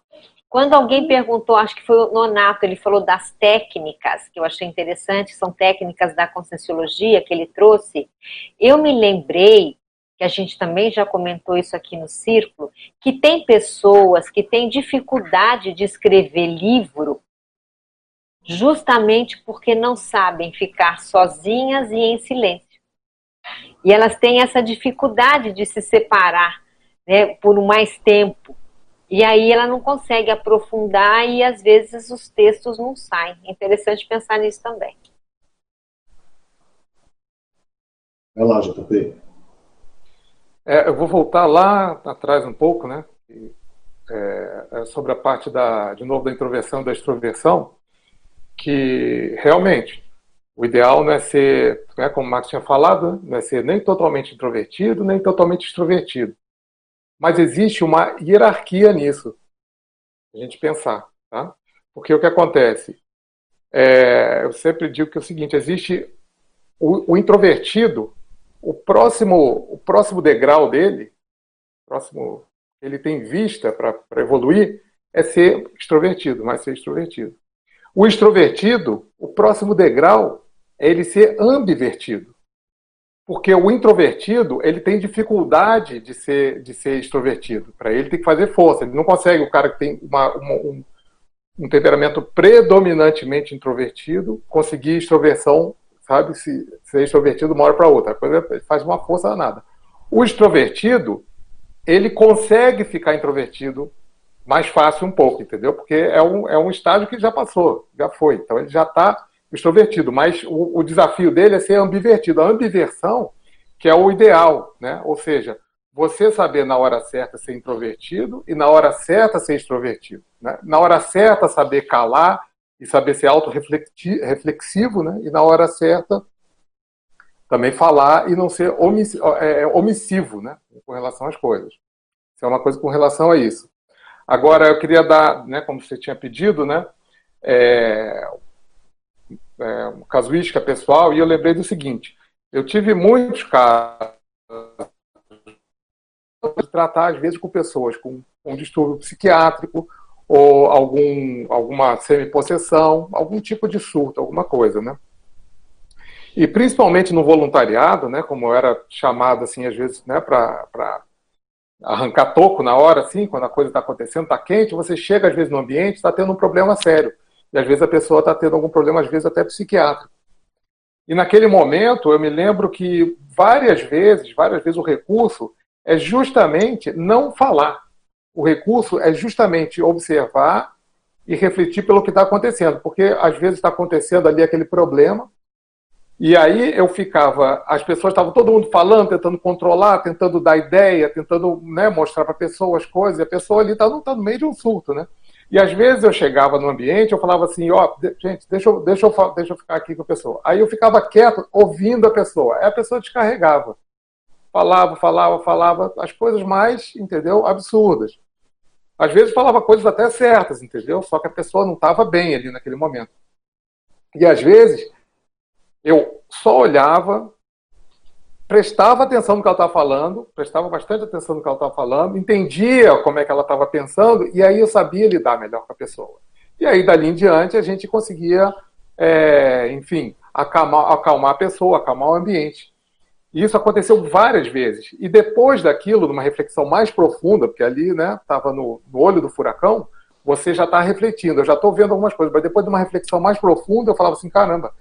Quando alguém perguntou, acho que foi o Nonato, ele falou das técnicas, que eu achei interessante, são técnicas da conscienciologia que ele trouxe. Eu me lembrei, que a gente também já comentou isso aqui no círculo, que tem pessoas que têm dificuldade de escrever livro justamente porque não sabem ficar sozinhas e em silêncio. E elas têm essa dificuldade de se separar né, por mais tempo. E aí ela não consegue aprofundar e às vezes os textos não saem. É interessante pensar nisso também. Vai lá, JP. É, eu vou voltar lá atrás um pouco, né? É, é sobre a parte da, de novo, da introversão e da extroversão, que realmente o ideal não é ser, né, como o Max tinha falado, não é ser nem totalmente introvertido, nem totalmente extrovertido. Mas existe uma hierarquia nisso. A gente pensar. Tá? Porque o que acontece? É, eu sempre digo que é o seguinte: existe o, o introvertido, o próximo, o próximo degrau dele, próximo ele tem vista para evoluir, é ser extrovertido, mas ser extrovertido. O extrovertido, o próximo degrau é ele ser ambivertido. Porque o introvertido, ele tem dificuldade de ser, de ser extrovertido. Para ele tem que fazer força. Ele não consegue, o cara que tem uma, uma, um, um temperamento predominantemente introvertido, conseguir extroversão, sabe, se, ser extrovertido de uma hora para outra. coisa faz uma força danada. O extrovertido, ele consegue ficar introvertido mais fácil um pouco, entendeu? Porque é um, é um estágio que já passou, já foi. Então ele já está extrovertido, mas o, o, desafio dele é ser ambivertido. A ambiversão, que é o ideal, né? Ou seja, você saber na hora certa ser introvertido e na hora certa ser extrovertido. Né? Na hora certa saber calar e saber ser autorreflexivo, né? E na hora certa também falar e não ser é, é, omissivo, né? Com relação às coisas. Isso é uma coisa com relação a isso. Agora, eu queria dar, né, como você tinha pedido, né, é, é, casuística pessoal e eu lembrei do seguinte: eu tive muitos casos de tratar, às vezes, com pessoas com um distúrbio psiquiátrico ou algum, alguma semipossessão, algum tipo de surto, alguma coisa, né? E principalmente no voluntariado, né, como era chamado assim, às vezes, né, para arrancar toco na hora, assim, quando a coisa está acontecendo, está quente, você chega às vezes no ambiente, está tendo um problema sério. E às vezes a pessoa está tendo algum problema, às vezes até psiquiátrico. E naquele momento, eu me lembro que várias vezes, várias vezes o recurso é justamente não falar. O recurso é justamente observar e refletir pelo que está acontecendo, porque às vezes está acontecendo ali aquele problema, e aí eu ficava, as pessoas estavam todo mundo falando, tentando controlar, tentando dar ideia, tentando né, mostrar para a pessoa as coisas, e a pessoa ali está tá no meio de um surto, né? E às vezes eu chegava no ambiente, eu falava assim, ó, oh, gente, deixa eu, deixa, eu, deixa eu ficar aqui com a pessoa. Aí eu ficava quieto, ouvindo a pessoa. Aí a pessoa descarregava. Falava, falava, falava, as coisas mais, entendeu, absurdas. Às vezes falava coisas até certas, entendeu? Só que a pessoa não estava bem ali naquele momento. E às vezes eu só olhava, prestava atenção no que ela estava falando, prestava bastante atenção no que ela estava falando, entendia como é que ela estava pensando, e aí eu sabia lidar melhor com a pessoa. E aí, dali em diante, a gente conseguia, é, enfim, acalmar, acalmar a pessoa, acalmar o ambiente. E isso aconteceu várias vezes. E depois daquilo, numa reflexão mais profunda, porque ali estava né, no, no olho do furacão, você já está refletindo, eu já estou vendo algumas coisas, mas depois de uma reflexão mais profunda, eu falava assim: caramba,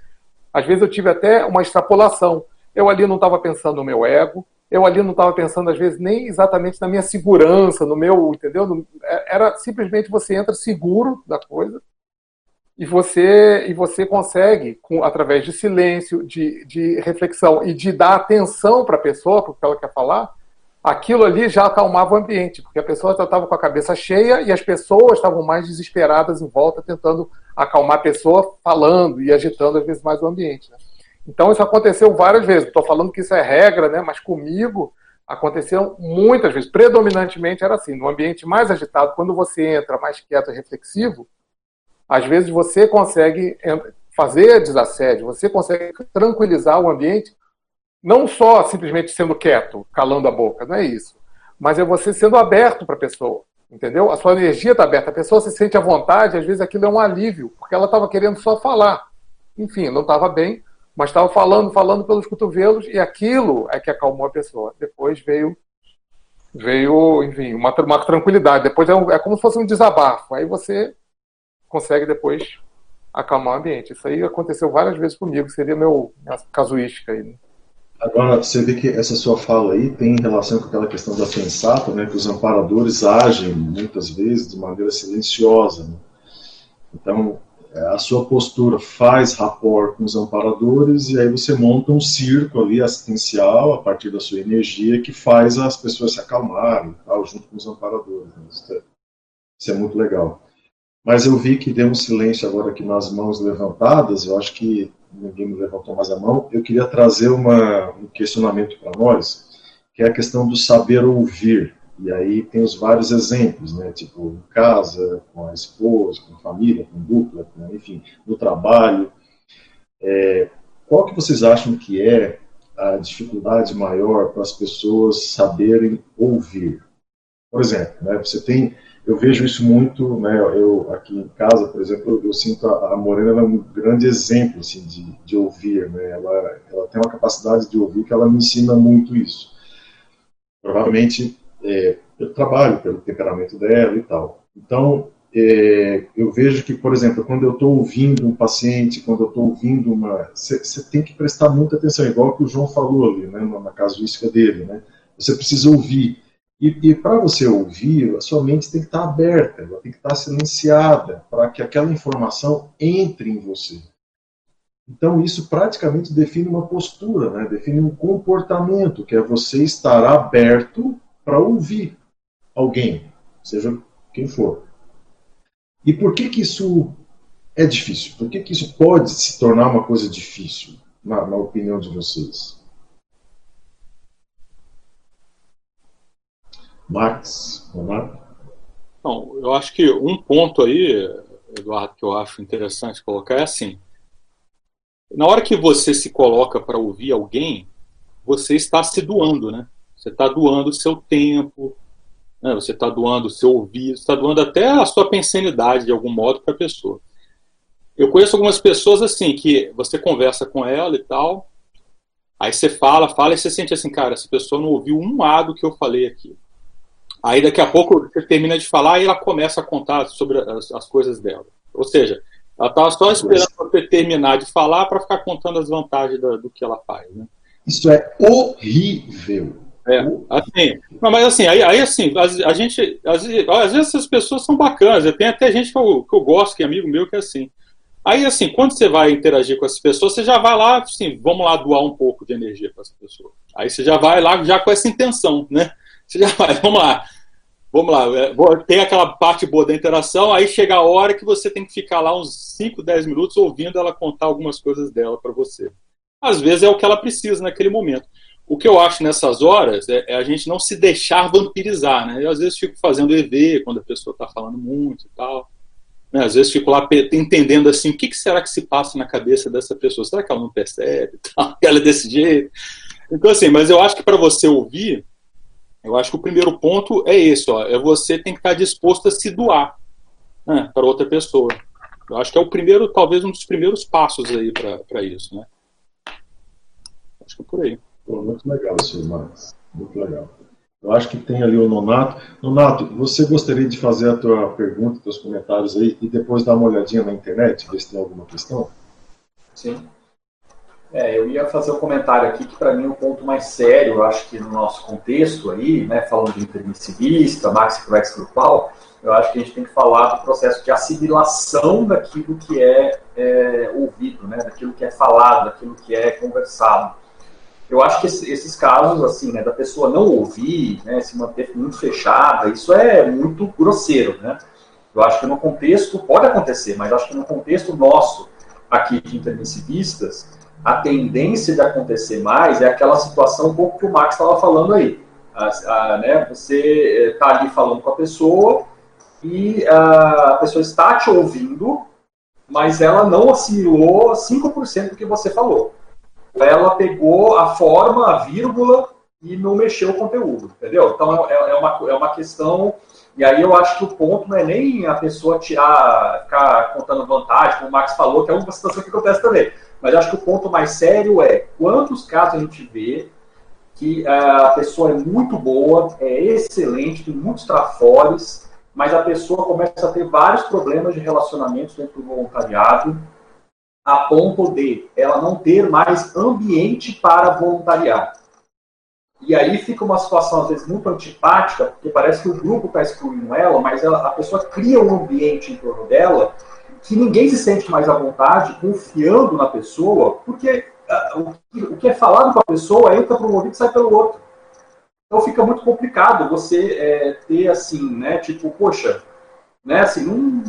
às vezes eu tive até uma extrapolação. Eu ali não estava pensando no meu ego, eu ali não estava pensando, às vezes, nem exatamente na minha segurança, no meu, entendeu? É, era simplesmente você entra seguro da coisa e você e você consegue, com, através de silêncio, de, de reflexão e de dar atenção para a pessoa, porque ela quer falar, aquilo ali já acalmava o ambiente, porque a pessoa já estava com a cabeça cheia e as pessoas estavam mais desesperadas em volta, tentando acalmar a pessoa, falando e agitando às vezes mais o ambiente. Né? Então isso aconteceu várias vezes. Estou falando que isso é regra, né? Mas comigo aconteceu muitas vezes. Predominantemente era assim. No ambiente mais agitado, quando você entra mais quieto e reflexivo, às vezes você consegue fazer desassédio, você consegue tranquilizar o ambiente, não só simplesmente sendo quieto, calando a boca, não é isso. Mas é você sendo aberto para a pessoa, entendeu? A sua energia está aberta, a pessoa se sente à vontade, às vezes aquilo é um alívio, porque ela estava querendo só falar. Enfim, não estava bem, mas estava falando, falando pelos cotovelos, e aquilo é que acalmou a pessoa. Depois veio, veio enfim, uma, uma tranquilidade. Depois é, um, é como se fosse um desabafo. Aí você consegue depois acalmar o ambiente. Isso aí aconteceu várias vezes comigo, seria meu, minha casuística aí. Né? Agora, você vê que essa sua fala aí tem relação com aquela questão da pensata, né, que os amparadores agem muitas vezes de maneira silenciosa. Né? Então, a sua postura faz rapport com os amparadores e aí você monta um circo ali assistencial a partir da sua energia que faz as pessoas se acalmarem tal, junto com os amparadores. Né? Isso, é, isso é muito legal. Mas eu vi que deu um silêncio agora aqui nas mãos levantadas, eu acho que ninguém me levantou mais a mão. Eu queria trazer uma, um questionamento para nós, que é a questão do saber ouvir. E aí tem os vários exemplos, né? Tipo, em casa, com a esposa, com a família, com dupla, enfim, no trabalho. É, qual que vocês acham que é a dificuldade maior para as pessoas saberem ouvir? Por exemplo, né, você tem, eu vejo isso muito, né, eu aqui em casa, por exemplo, eu, eu sinto a, a Morena é um grande exemplo assim, de, de ouvir, né, ela, ela tem uma capacidade de ouvir que ela me ensina muito isso. Provavelmente é, pelo trabalho, pelo temperamento dela e tal. Então, é, eu vejo que, por exemplo, quando eu estou ouvindo um paciente, quando eu estou ouvindo uma. Você tem que prestar muita atenção, igual que o João falou ali, né, na casuística dele. Né? Você precisa ouvir. E, e para você ouvir, a sua mente tem que estar aberta, ela tem que estar silenciada, para que aquela informação entre em você. Então, isso praticamente define uma postura, né? define um comportamento, que é você estar aberto para ouvir alguém, seja quem for. E por que que isso é difícil? Por que que isso pode se tornar uma coisa difícil, na, na opinião de vocês? Max, Leonardo? Bom, eu acho que um ponto aí, Eduardo, que eu acho interessante colocar é assim: na hora que você se coloca para ouvir alguém, você está se doando, né? Você está doando o seu tempo, né? você está doando o seu ouvido, está doando até a sua pensanidade de algum modo para a pessoa. Eu conheço algumas pessoas assim que você conversa com ela e tal, aí você fala, fala e você sente assim, cara, essa pessoa não ouviu um A do que eu falei aqui. Aí daqui a pouco você termina de falar e ela começa a contar sobre as, as coisas dela. Ou seja, ela estava só esperando você terminar de falar para ficar contando as vantagens do, do que ela faz. Né? Isso é horrível. É, assim, não, mas assim, aí, aí assim, a, a gente, às, vezes essas pessoas são bacanas, tem até gente que eu, que eu gosto, que é amigo meu, que é assim. Aí, assim, quando você vai interagir com essas pessoas, você já vai lá, assim, vamos lá doar um pouco de energia para essa pessoa. Aí você já vai lá já com essa intenção, né? Você já vai, (laughs) vamos lá, vamos lá, é, tem aquela parte boa da interação, aí chega a hora que você tem que ficar lá uns 5, 10 minutos ouvindo ela contar algumas coisas dela para você. Às vezes é o que ela precisa naquele momento. O que eu acho nessas horas é, é a gente não se deixar vampirizar, né? Eu às vezes fico fazendo EV quando a pessoa está falando muito e tal. Né? Às vezes fico lá entendendo assim, o que, que, será que se passa na cabeça dessa pessoa? Será que ela não percebe? (laughs) Ela é desse jeito? Então assim, mas eu acho que para você ouvir, eu acho que o primeiro ponto é esse, ó, é você tem que estar disposto a se doar né, para outra pessoa. Eu acho que é o primeiro, talvez um dos primeiros passos aí para isso, né? Acho que é por aí. Pô, muito legal isso, Marcos. Muito legal. Eu acho que tem ali o Nonato. Nonato, você gostaria de fazer a tua pergunta, teus comentários aí, e depois dar uma olhadinha na internet, ver se tem alguma questão? Sim. É, eu ia fazer um comentário aqui que para mim é o ponto mais sério, eu acho que no nosso contexto aí, né, falando de intermissivista, maxi-flex grupal, eu acho que a gente tem que falar do processo de assimilação daquilo que é, é ouvido, né, daquilo que é falado, daquilo que é conversado eu acho que esses casos, assim, né, da pessoa não ouvir, né, se manter muito fechada, isso é muito grosseiro, né? Eu acho que no contexto, pode acontecer, mas acho que no contexto nosso, aqui de intermissivistas, a tendência de acontecer mais é aquela situação um pouco que o Max estava falando aí. A, a, né, você está ali falando com a pessoa e a pessoa está te ouvindo, mas ela não assimilou 5% do que você falou ela pegou a forma, a vírgula e não mexeu o conteúdo, entendeu? Então é, é, uma, é uma questão. E aí eu acho que o ponto não é nem a pessoa tirar, ficar contando vantagem, como o Max falou, que é uma situação que acontece também. Mas acho que o ponto mais sério é quantos casos a gente vê que a pessoa é muito boa, é excelente, tem muitos trafores, mas a pessoa começa a ter vários problemas de relacionamentos dentro do voluntariado, a ponto de ela não ter mais ambiente para voluntariar. E aí fica uma situação, às vezes, muito antipática, porque parece que o grupo está excluindo ela, mas ela, a pessoa cria um ambiente em torno dela que ninguém se sente mais à vontade, confiando na pessoa, porque uh, o, que é falado com a pessoa entra por um ouvido e sai pelo outro. Então fica muito complicado você é, ter assim, né, tipo, poxa, né, assim, não,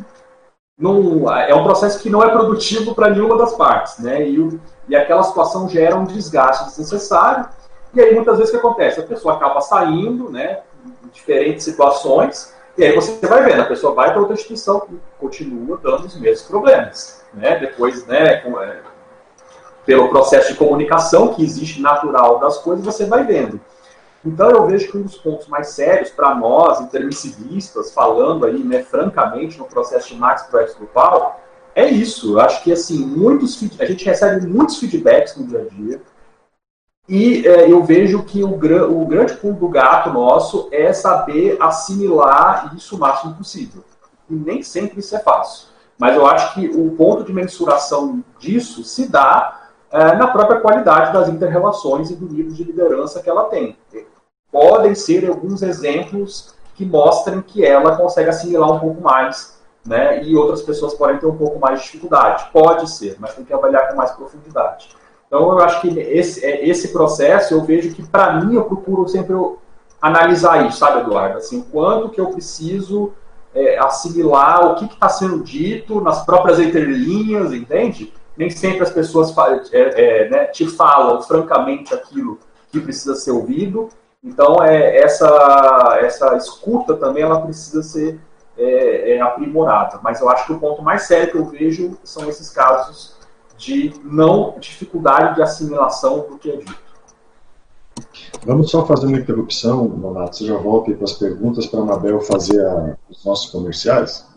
não, é um processo que não é produtivo para nenhuma das partes, né? E, o, e aquela situação gera um desgaste desnecessário. E aí muitas vezes o que acontece? A pessoa acaba saindo, né? Em diferentes situações. E aí você vai vendo, a pessoa vai para outra instituição e continua dando os mesmos problemas, né? Depois, né? Com, é, pelo processo de comunicação que existe natural das coisas, você vai vendo. Então eu vejo que um dos pontos mais sérios para nós, intermissivistas, falando aí, né, francamente, no processo de Max Projeto Grupal, é isso. Eu acho que assim, muitos a gente recebe muitos feedbacks no dia a dia. E é, eu vejo que o, o grande pulo do gato nosso é saber assimilar isso o máximo possível. E nem sempre isso é fácil. Mas eu acho que o ponto de mensuração disso se dá é, na própria qualidade das interrelações e do nível de liderança que ela tem podem ser alguns exemplos que mostrem que ela consegue assimilar um pouco mais, né? E outras pessoas podem ter um pouco mais de dificuldade. Pode ser, mas tem que avaliar com mais profundidade. Então, eu acho que esse, é, esse processo, eu vejo que, para mim, eu procuro sempre analisar isso, sabe, Eduardo? Assim, quanto que eu preciso é, assimilar o que está sendo dito nas próprias entrelinhas, entende? Nem sempre as pessoas é, é, né, te falam francamente aquilo que precisa ser ouvido, então, é, essa, essa escuta também ela precisa ser é, é, aprimorada. Mas eu acho que o ponto mais sério que eu vejo são esses casos de não dificuldade de assimilação do que é dito. Vamos só fazer uma interrupção, Donato. Você já volta aí para as perguntas para a Mabel fazer a, os nossos comerciais?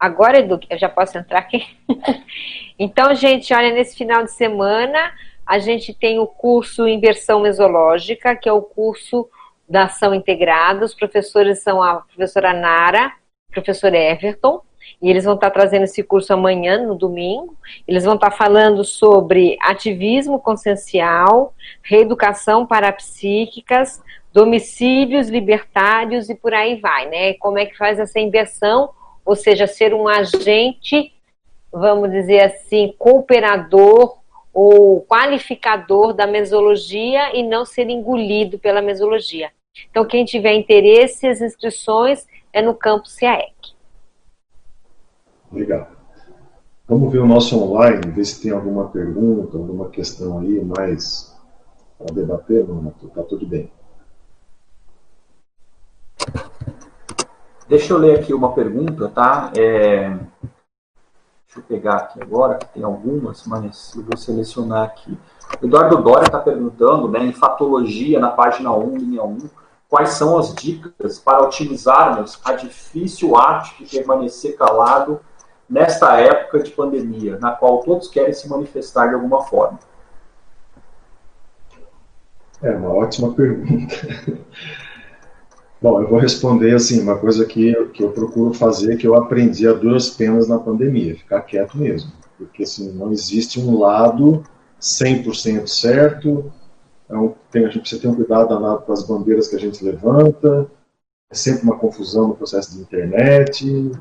Agora, Edu, eu já posso entrar aqui? (laughs) então, gente, olha, nesse final de semana a gente tem o curso Inversão Mesológica, que é o curso da ação integrada. Os professores são a professora Nara, professor Everton, e eles vão estar trazendo esse curso amanhã, no domingo. Eles vão estar falando sobre ativismo consciencial, reeducação parapsíquicas, domicílios libertários e por aí vai, né? Como é que faz essa inversão, ou seja, ser um agente, vamos dizer assim, cooperador o qualificador da mesologia e não ser engolido pela mesologia. Então, quem tiver interesse, as inscrições é no campo CAEC. Legal. Vamos ver o nosso online, ver se tem alguma pergunta, alguma questão aí mais para debater, não, tá tudo bem. Deixa eu ler aqui uma pergunta, tá? É... Deixa eu pegar aqui agora, que tem algumas, mas eu vou selecionar aqui. Eduardo Dória está perguntando, né, em fatologia, na página 1, linha 1, quais são as dicas para otimizarmos a difícil arte de permanecer calado nesta época de pandemia, na qual todos querem se manifestar de alguma forma? É uma ótima pergunta. Bom, eu vou responder assim, uma coisa que, que eu procuro fazer, que eu aprendi a duras penas na pandemia, ficar quieto mesmo. Porque assim, não existe um lado 100% certo, então, tem, a gente precisa ter um cuidado danado com as bandeiras que a gente levanta, é sempre uma confusão no processo de internet,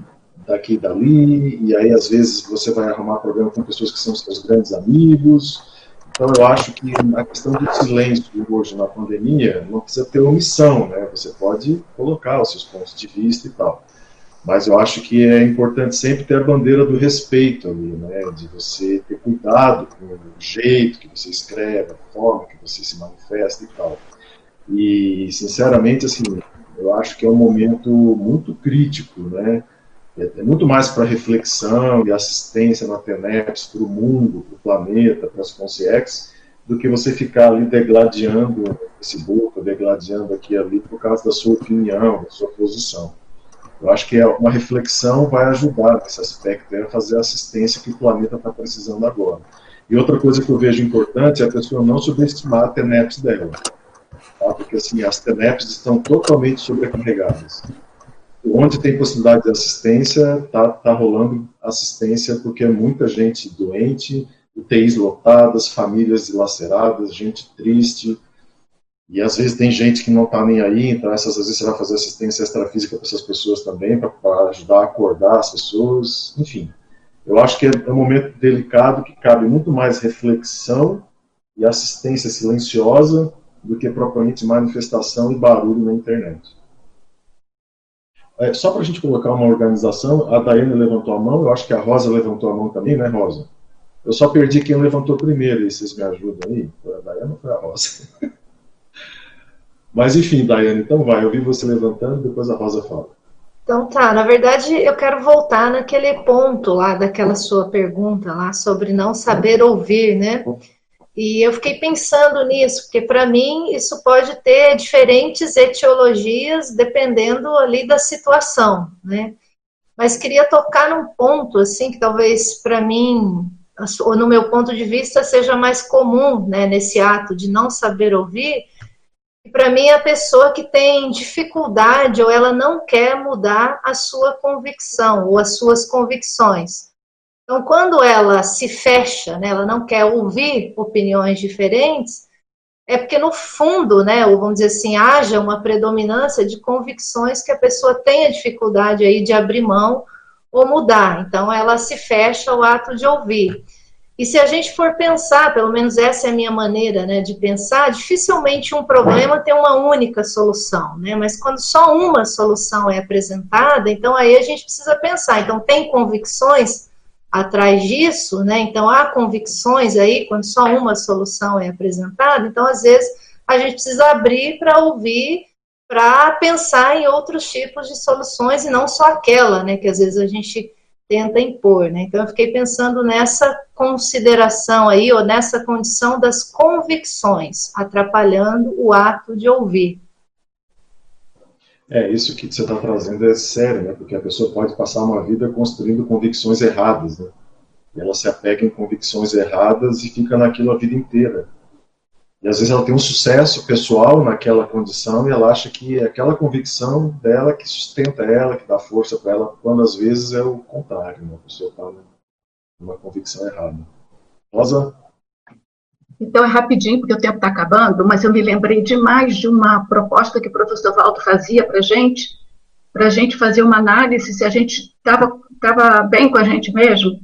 daqui e dali, e aí às vezes você vai arrumar problema com pessoas que são seus grandes amigos. Então eu acho que a questão do silêncio hoje na pandemia não precisa ter omissão, né? Você pode colocar os seus pontos de vista e tal. Mas eu acho que é importante sempre ter a bandeira do respeito ali, né? De você ter cuidado com o jeito que você escreve, a forma que você se manifesta e tal. E, sinceramente, assim, eu acho que é um momento muito crítico, né? É, é muito mais para reflexão e assistência na TENEPS, para o mundo, para o planeta, para as consciex, do que você ficar ali degladiando no Facebook, degladiando aqui e ali por causa da sua opinião, da sua posição. Eu acho que é uma reflexão vai ajudar nesse aspecto, é fazer a assistência que o planeta está precisando agora. E outra coisa que eu vejo importante é a pessoa não subestimar a TENEPS dela. Tá? Porque assim, as TENEPS estão totalmente sobrecarregadas. Onde tem possibilidade de assistência, está tá rolando assistência porque é muita gente doente, UTIs lotadas, famílias dilaceradas, gente triste, e às vezes tem gente que não está nem aí, então essas às vezes você vai fazer assistência extrafísica para essas pessoas também, para ajudar a acordar as pessoas, enfim. Eu acho que é um momento delicado que cabe muito mais reflexão e assistência silenciosa do que propriamente manifestação e barulho na internet. É, só para a gente colocar uma organização, a Daiane levantou a mão, eu acho que a Rosa levantou a mão também, né, Rosa? Eu só perdi quem levantou primeiro, e vocês me ajudam aí? Foi a Daiane ou foi a Rosa? (laughs) Mas enfim, Daiane, então vai, eu vi você levantando, depois a Rosa fala. Então tá, na verdade eu quero voltar naquele ponto lá daquela sua pergunta lá sobre não saber ouvir, né? E eu fiquei pensando nisso, porque para mim isso pode ter diferentes etiologias dependendo ali da situação, né? Mas queria tocar num ponto assim que talvez para mim, ou no meu ponto de vista, seja mais comum, né, nesse ato de não saber ouvir, para mim, a pessoa que tem dificuldade ou ela não quer mudar a sua convicção ou as suas convicções. Então, quando ela se fecha, né, ela não quer ouvir opiniões diferentes, é porque no fundo, né, ou vamos dizer assim, haja uma predominância de convicções que a pessoa tenha dificuldade aí de abrir mão ou mudar. Então, ela se fecha ao ato de ouvir. E se a gente for pensar, pelo menos essa é a minha maneira né, de pensar, dificilmente um problema tem uma única solução, né? Mas quando só uma solução é apresentada, então aí a gente precisa pensar. Então, tem convicções atrás disso, né? Então, há convicções aí quando só uma solução é apresentada. Então, às vezes, a gente precisa abrir para ouvir, para pensar em outros tipos de soluções e não só aquela, né? Que às vezes a gente tenta impor, né? Então eu fiquei pensando nessa consideração aí, ou nessa condição das convicções, atrapalhando o ato de ouvir. É, isso que você está trazendo é sério, né? Porque a pessoa pode passar uma vida construindo convicções erradas, né? E ela se apega em convicções erradas e fica naquilo a vida inteira. E às vezes ela tem um sucesso pessoal naquela condição e ela acha que é aquela convicção dela que sustenta ela, que dá força para ela, quando às vezes é o contrário, né? a pessoa está numa convicção errada. Rosa? Então é rapidinho, porque o tempo está acabando, mas eu me lembrei demais de uma proposta que o professor Valdo fazia para a gente, para a gente fazer uma análise se a gente estava bem com a gente mesmo.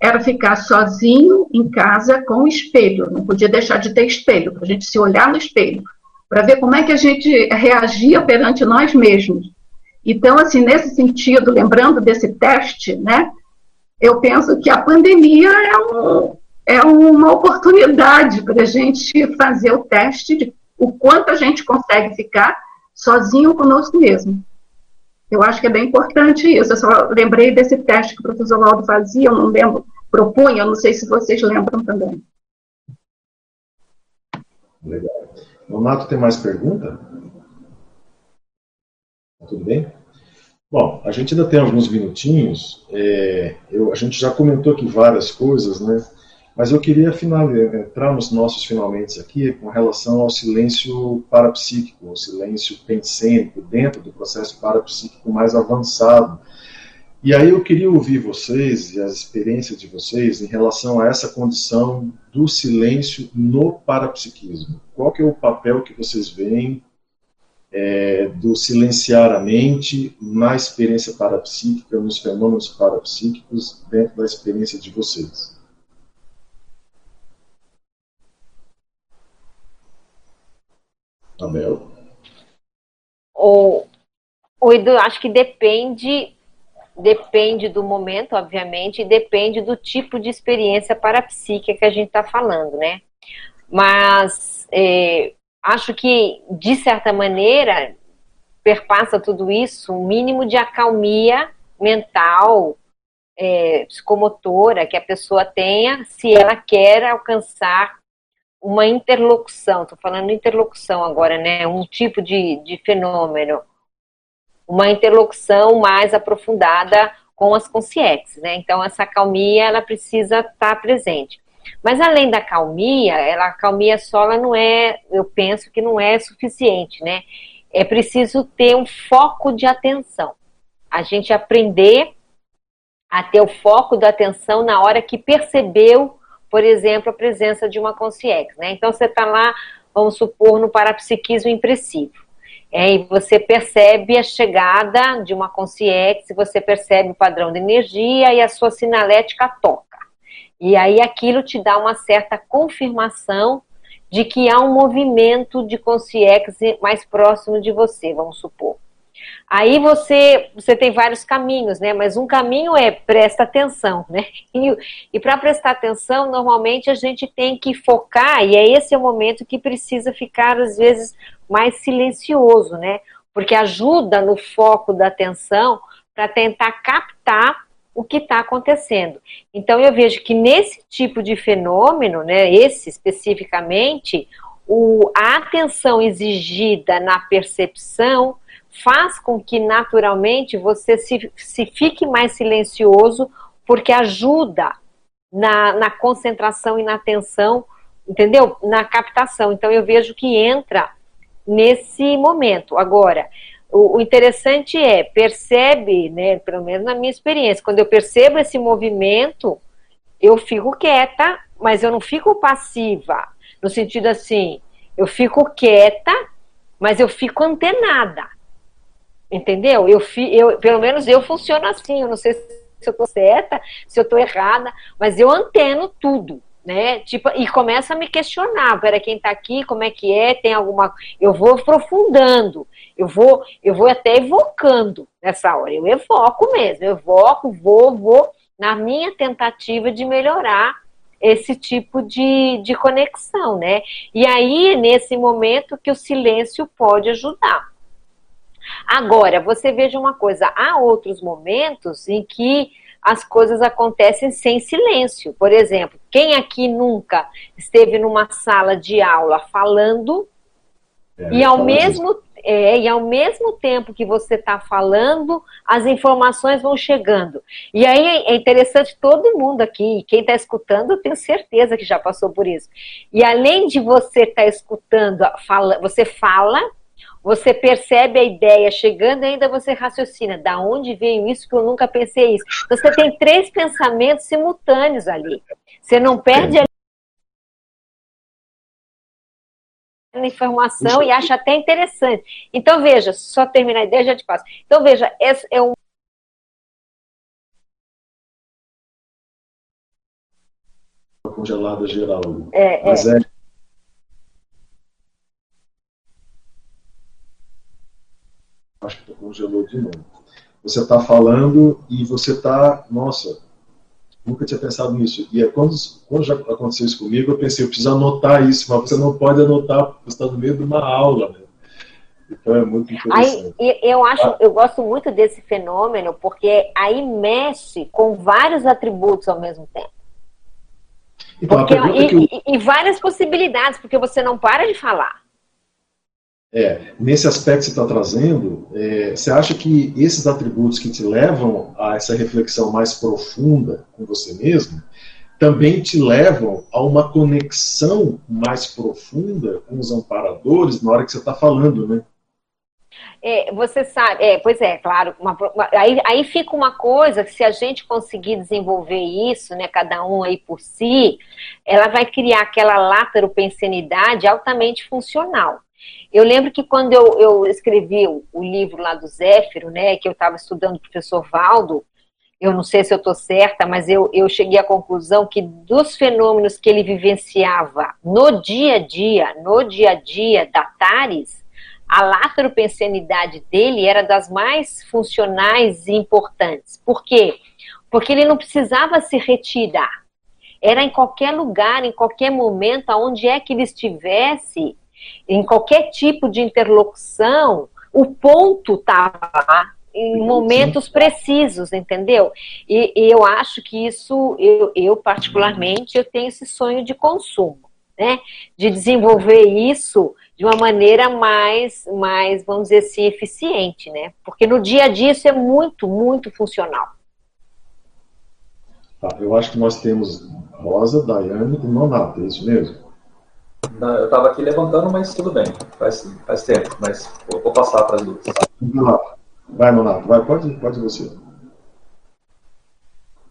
era ficar sozinho em casa com o espelho, não podia deixar de ter espelho, para a gente se olhar no espelho, para ver como é que a gente reagia perante nós mesmos. Então, assim, nesse sentido, lembrando desse teste, né, eu penso que a pandemia é, um, é uma oportunidade para a gente fazer o teste de o quanto a gente consegue ficar sozinho conosco mesmo. Eu acho que é bem importante isso. Eu só lembrei desse teste que o professor Laudo fazia, eu não lembro, propunha, eu não sei se vocês lembram também. Legal. Donato, tem mais pergunta? Tá tudo bem? Bom, a gente ainda tem alguns minutinhos. É, eu, a gente já comentou aqui várias coisas, né? Mas eu queria final, entrar nos nossos finalmente aqui com relação ao silêncio parapsíquico, o silêncio pensênico, dentro do processo parapsíquico mais avançado. E aí eu queria ouvir vocês e as experiências de vocês em relação a essa condição do silêncio no parapsiquismo. Qual que é o papel que vocês veem é, do silenciar a mente na experiência parapsíquica, nos fenômenos parapsíquicos, dentro da experiência de vocês? O, o Edu, acho que depende depende do momento, obviamente, e depende do tipo de experiência parapsíquica que a gente está falando, né? Mas é, acho que, de certa maneira, perpassa tudo isso um mínimo de acalmia mental, é, psicomotora que a pessoa tenha se ela quer alcançar uma interlocução, estou falando interlocução agora, né? Um tipo de, de fenômeno, uma interlocução mais aprofundada com as consciências, né? Então essa calmia ela precisa estar tá presente. Mas além da calmia, ela, a calmia só ela não é, eu penso que não é suficiente, né? É preciso ter um foco de atenção. A gente aprender a ter o foco da atenção na hora que percebeu por exemplo, a presença de uma consciência. Né? Então, você está lá, vamos supor, no parapsiquismo impressivo. É, e você percebe a chegada de uma consciência, você percebe o padrão de energia e a sua sinalética toca. E aí aquilo te dá uma certa confirmação de que há um movimento de consciência mais próximo de você, vamos supor. Aí você, você tem vários caminhos, né? Mas um caminho é presta atenção, né? (laughs) E, e para prestar atenção, normalmente a gente tem que focar, e é esse o momento que precisa ficar, às vezes, mais silencioso, né? Porque ajuda no foco da atenção para tentar captar o que está acontecendo. Então eu vejo que nesse tipo de fenômeno, né, esse especificamente, o, a atenção exigida na percepção faz com que naturalmente você se, se fique mais silencioso, porque ajuda na, na concentração e na atenção, entendeu? Na captação. Então eu vejo que entra nesse momento. Agora, o, o, interessante é, percebe, né, pelo menos na minha experiência, quando eu percebo esse movimento, eu fico quieta, mas eu não fico passiva, no sentido assim, eu fico quieta, mas eu fico antenada. Entendeu? Eu, eu, pelo menos eu funciono assim. Eu não sei se eu estou certa, se eu estou errada, mas eu anteno tudo, né? Tipo, e começa a me questionar, pera, quem está aqui, como é que é, tem alguma. Eu vou aprofundando, eu vou, eu vou até evocando nessa hora. Eu evoco mesmo, eu evoco, vou, vou, na minha tentativa de melhorar esse tipo de, de conexão, né? E aí, nesse momento, que o silêncio pode ajudar. Agora, você veja uma coisa: há outros momentos em que as coisas acontecem sem silêncio. Por exemplo, quem aqui nunca esteve numa sala de aula falando é, e ao mesmo é, e ao mesmo tempo que você está falando, as informações vão chegando. E aí é interessante todo mundo aqui, quem está escutando, eu tenho certeza que já passou por isso. E além de você estar tá escutando, fala, você fala você percebe a ideia chegando e ainda você raciocina. Da onde veio isso que eu nunca pensei isso? Então, você tem três pensamentos simultâneos ali. Você não perde a informação e acha até interessante. Então, veja, só terminar a ideia, já te passo. Então, veja, esse é um uma congelada geral. É, Mas é. é... Acho que congelou de novo. Você está falando e você está, nossa, nunca tinha pensado nisso. E é quando, quando já aconteceu isso comigo, eu pensei, eu preciso anotar isso, mas você não pode anotar, porque você está no meio de uma aula, né? Então é muito interessante. Aí, eu acho, eu gosto muito desse fenômeno, porque aí mexe com vários atributos ao mesmo tempo. Então, porque, e, eu... e, e várias possibilidades, porque você não para de falar. É, nesse aspecto que você está trazendo, é, você acha que esses atributos que te levam a essa reflexão mais profunda com você mesmo, também te levam a uma conexão mais profunda com os amparadores na hora que você está falando, né? É, você sabe, é, pois é, claro, uma, uma, aí, aí fica uma coisa que se a gente conseguir desenvolver isso, né, cada um aí por si, ela vai criar aquela lateropensenidade altamente funcional. Eu lembro que quando eu, eu escrevi o, o, livro lá do Zéfiro, né, que eu estava estudando o professor Valdo, eu não sei se eu estou certa, mas eu, eu cheguei à conclusão que dos fenômenos que ele vivenciava no dia a dia, no dia a dia da Tares, a lateropensenidade dele era das mais funcionais e importantes. Por quê? Porque ele não precisava se retirar. Era em qualquer lugar, em qualquer momento, aonde é que ele estivesse, em qualquer tipo de interlocução, o ponto estava lá em momentos precisos, entendeu? E, e, eu acho que isso, eu, eu particularmente, eu tenho esse sonho de consumo, né? De desenvolver isso de uma maneira mais, mais, vamos dizer assim, eficiente, né? Porque no dia a dia isso é muito, muito funcional. Tá, eu acho que nós temos Rosa, Daiane e Nonato, é isso mesmo? Não, eu estava aqui levantando, mas tudo bem, faz, faz tempo, mas vou, vou passar para as duas. Vai, Nonato, vai, pode, pode você.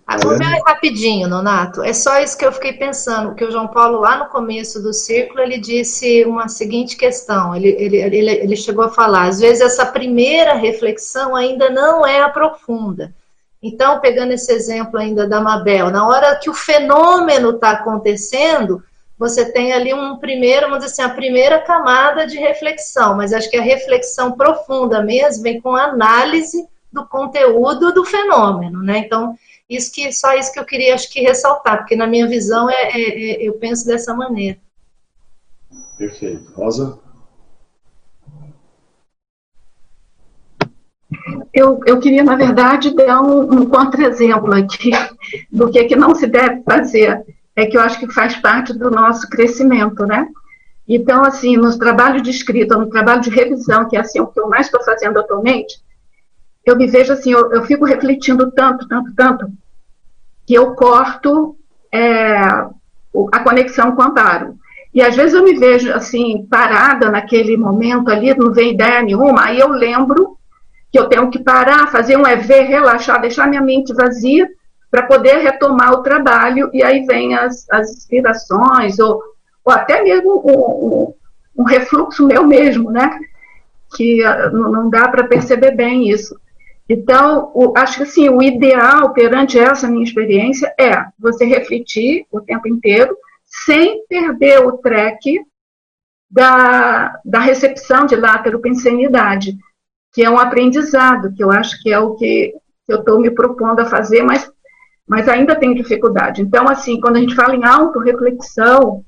Ah, o meu é rapidinho, Nonato. É só isso que eu fiquei pensando, que o João Paulo, lá no começo do círculo, ele disse uma seguinte questão. Ele, ele, ele, ele chegou a falar, às vezes essa primeira reflexão ainda não é a profunda. Então, pegando esse exemplo ainda da Mabel, na hora que o fenômeno está acontecendo, você tem ali um primeiro, vamos dizer assim, a primeira camada de reflexão, mas acho que a reflexão profunda mesmo vem com a análise do conteúdo do fenômeno, né? Então, isso que, só isso que eu queria, acho que, ressaltar, porque na minha visão é, é, é eu penso dessa maneira. Perfeito. Rosa? Eu, eu queria, na verdade, dar um, um contra-exemplo aqui do que, que não se deve fazer. É que eu acho que faz parte do nosso crescimento, né? Então, assim, nos trabalhos de escrita, no trabalho de revisão, que é assim o que eu mais estou fazendo atualmente, eu me vejo assim, eu, eu fico refletindo tanto, tanto, tanto, que eu corto é, a conexão com o amparo. E às vezes eu me vejo assim, parada naquele momento ali, não vem ideia nenhuma, aí eu lembro que eu tenho que parar, fazer um EV, relaxar, deixar minha mente vazia para poder retomar o trabalho, e aí vem as, as inspirações, ou, ou até mesmo um, um, refluxo meu mesmo, né? Que uh, não dá para perceber bem isso. Então, o, acho que assim, o ideal perante essa minha experiência é você refletir o tempo inteiro, sem perder o track da, da recepção de lateropensenidade, que é um aprendizado, que eu acho que é o que eu estou me propondo a fazer, mas, mas ainda tenho dificuldade. Então, assim, quando a gente fala em autorreflexão,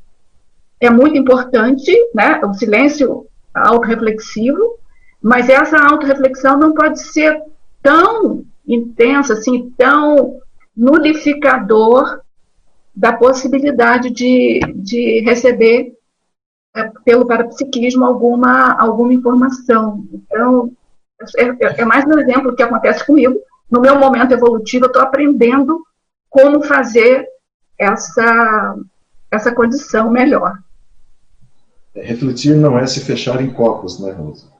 é muito importante, né, o silêncio autorreflexivo, mas essa autorreflexão não pode ser tão intenso, assim, tão nulificador da possibilidade de, de receber é, pelo parapsiquismo alguma, alguma informação. Então, é, é, é mais um exemplo que acontece comigo. No meu momento evolutivo, eu estou aprendendo como fazer essa, essa condição melhor. Refletir não é se fechar em copos, né, Rosa?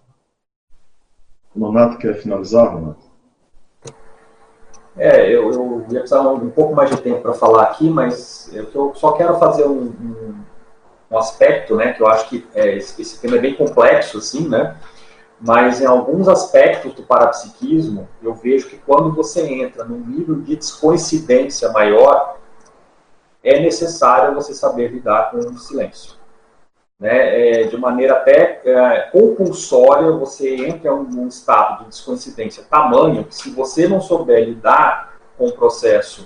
O Nonato quer finalizar, Nonato? É, eu, eu ia precisar um, um pouco mais de tempo para falar aqui, mas eu, eu, só quero fazer um, um, um, aspecto, né, que eu acho que é, esse, esse, tema é bem complexo, assim, né, mas em alguns aspectos do parapsiquismo, eu vejo que quando você entra num nível de descoincidência maior, é necessário você saber lidar com o silêncio. Né? É, de maneira até é, compulsória, você entra em um estado de descoincidência tamanho que, se você não souber lidar com o processo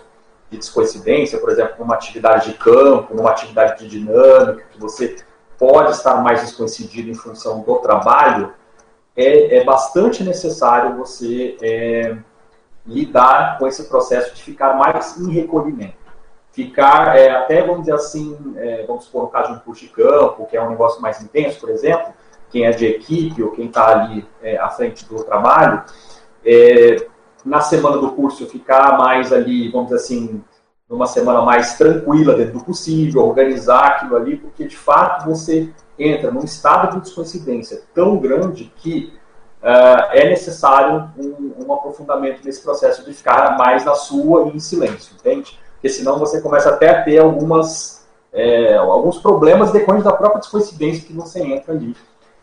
de descoincidência, por exemplo, numa atividade de campo, numa atividade de dinâmica, que você pode estar mais descoincidido em função do trabalho, é, é bastante necessário você é, lidar com esse processo de ficar mais em recolhimento. Ficar, é, até vamos dizer assim, é, vamos supor no caso de um curso de campo, que é um negócio mais intenso, por exemplo, quem é de equipe ou quem está ali é, à frente do trabalho, é, na semana do curso ficar mais ali, vamos dizer assim, numa semana mais tranquila dentro do possível, organizar aquilo ali, porque de fato você entra num estado de descoincidência tão grande que uh, é necessário um, um, aprofundamento nesse processo de ficar mais na sua e em silêncio, entende? Porque senão você começa até a ter algumas, é, alguns problemas decorrentes da própria descoincidência que você entra ali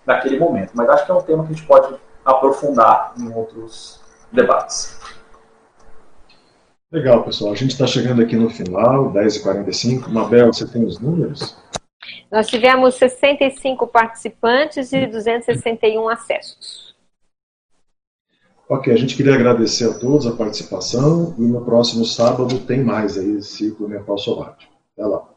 naquele momento. Mas acho que é um tema que a gente pode aprofundar em outros debates. Legal, pessoal. A gente está chegando aqui no final, 10h45. Mabel, você tem os números? Nós tivemos 65 participantes e 261 acessos. Ok, a gente queria agradecer a todos a participação e no próximo sábado tem mais aí ciclo mental somático. Até lá.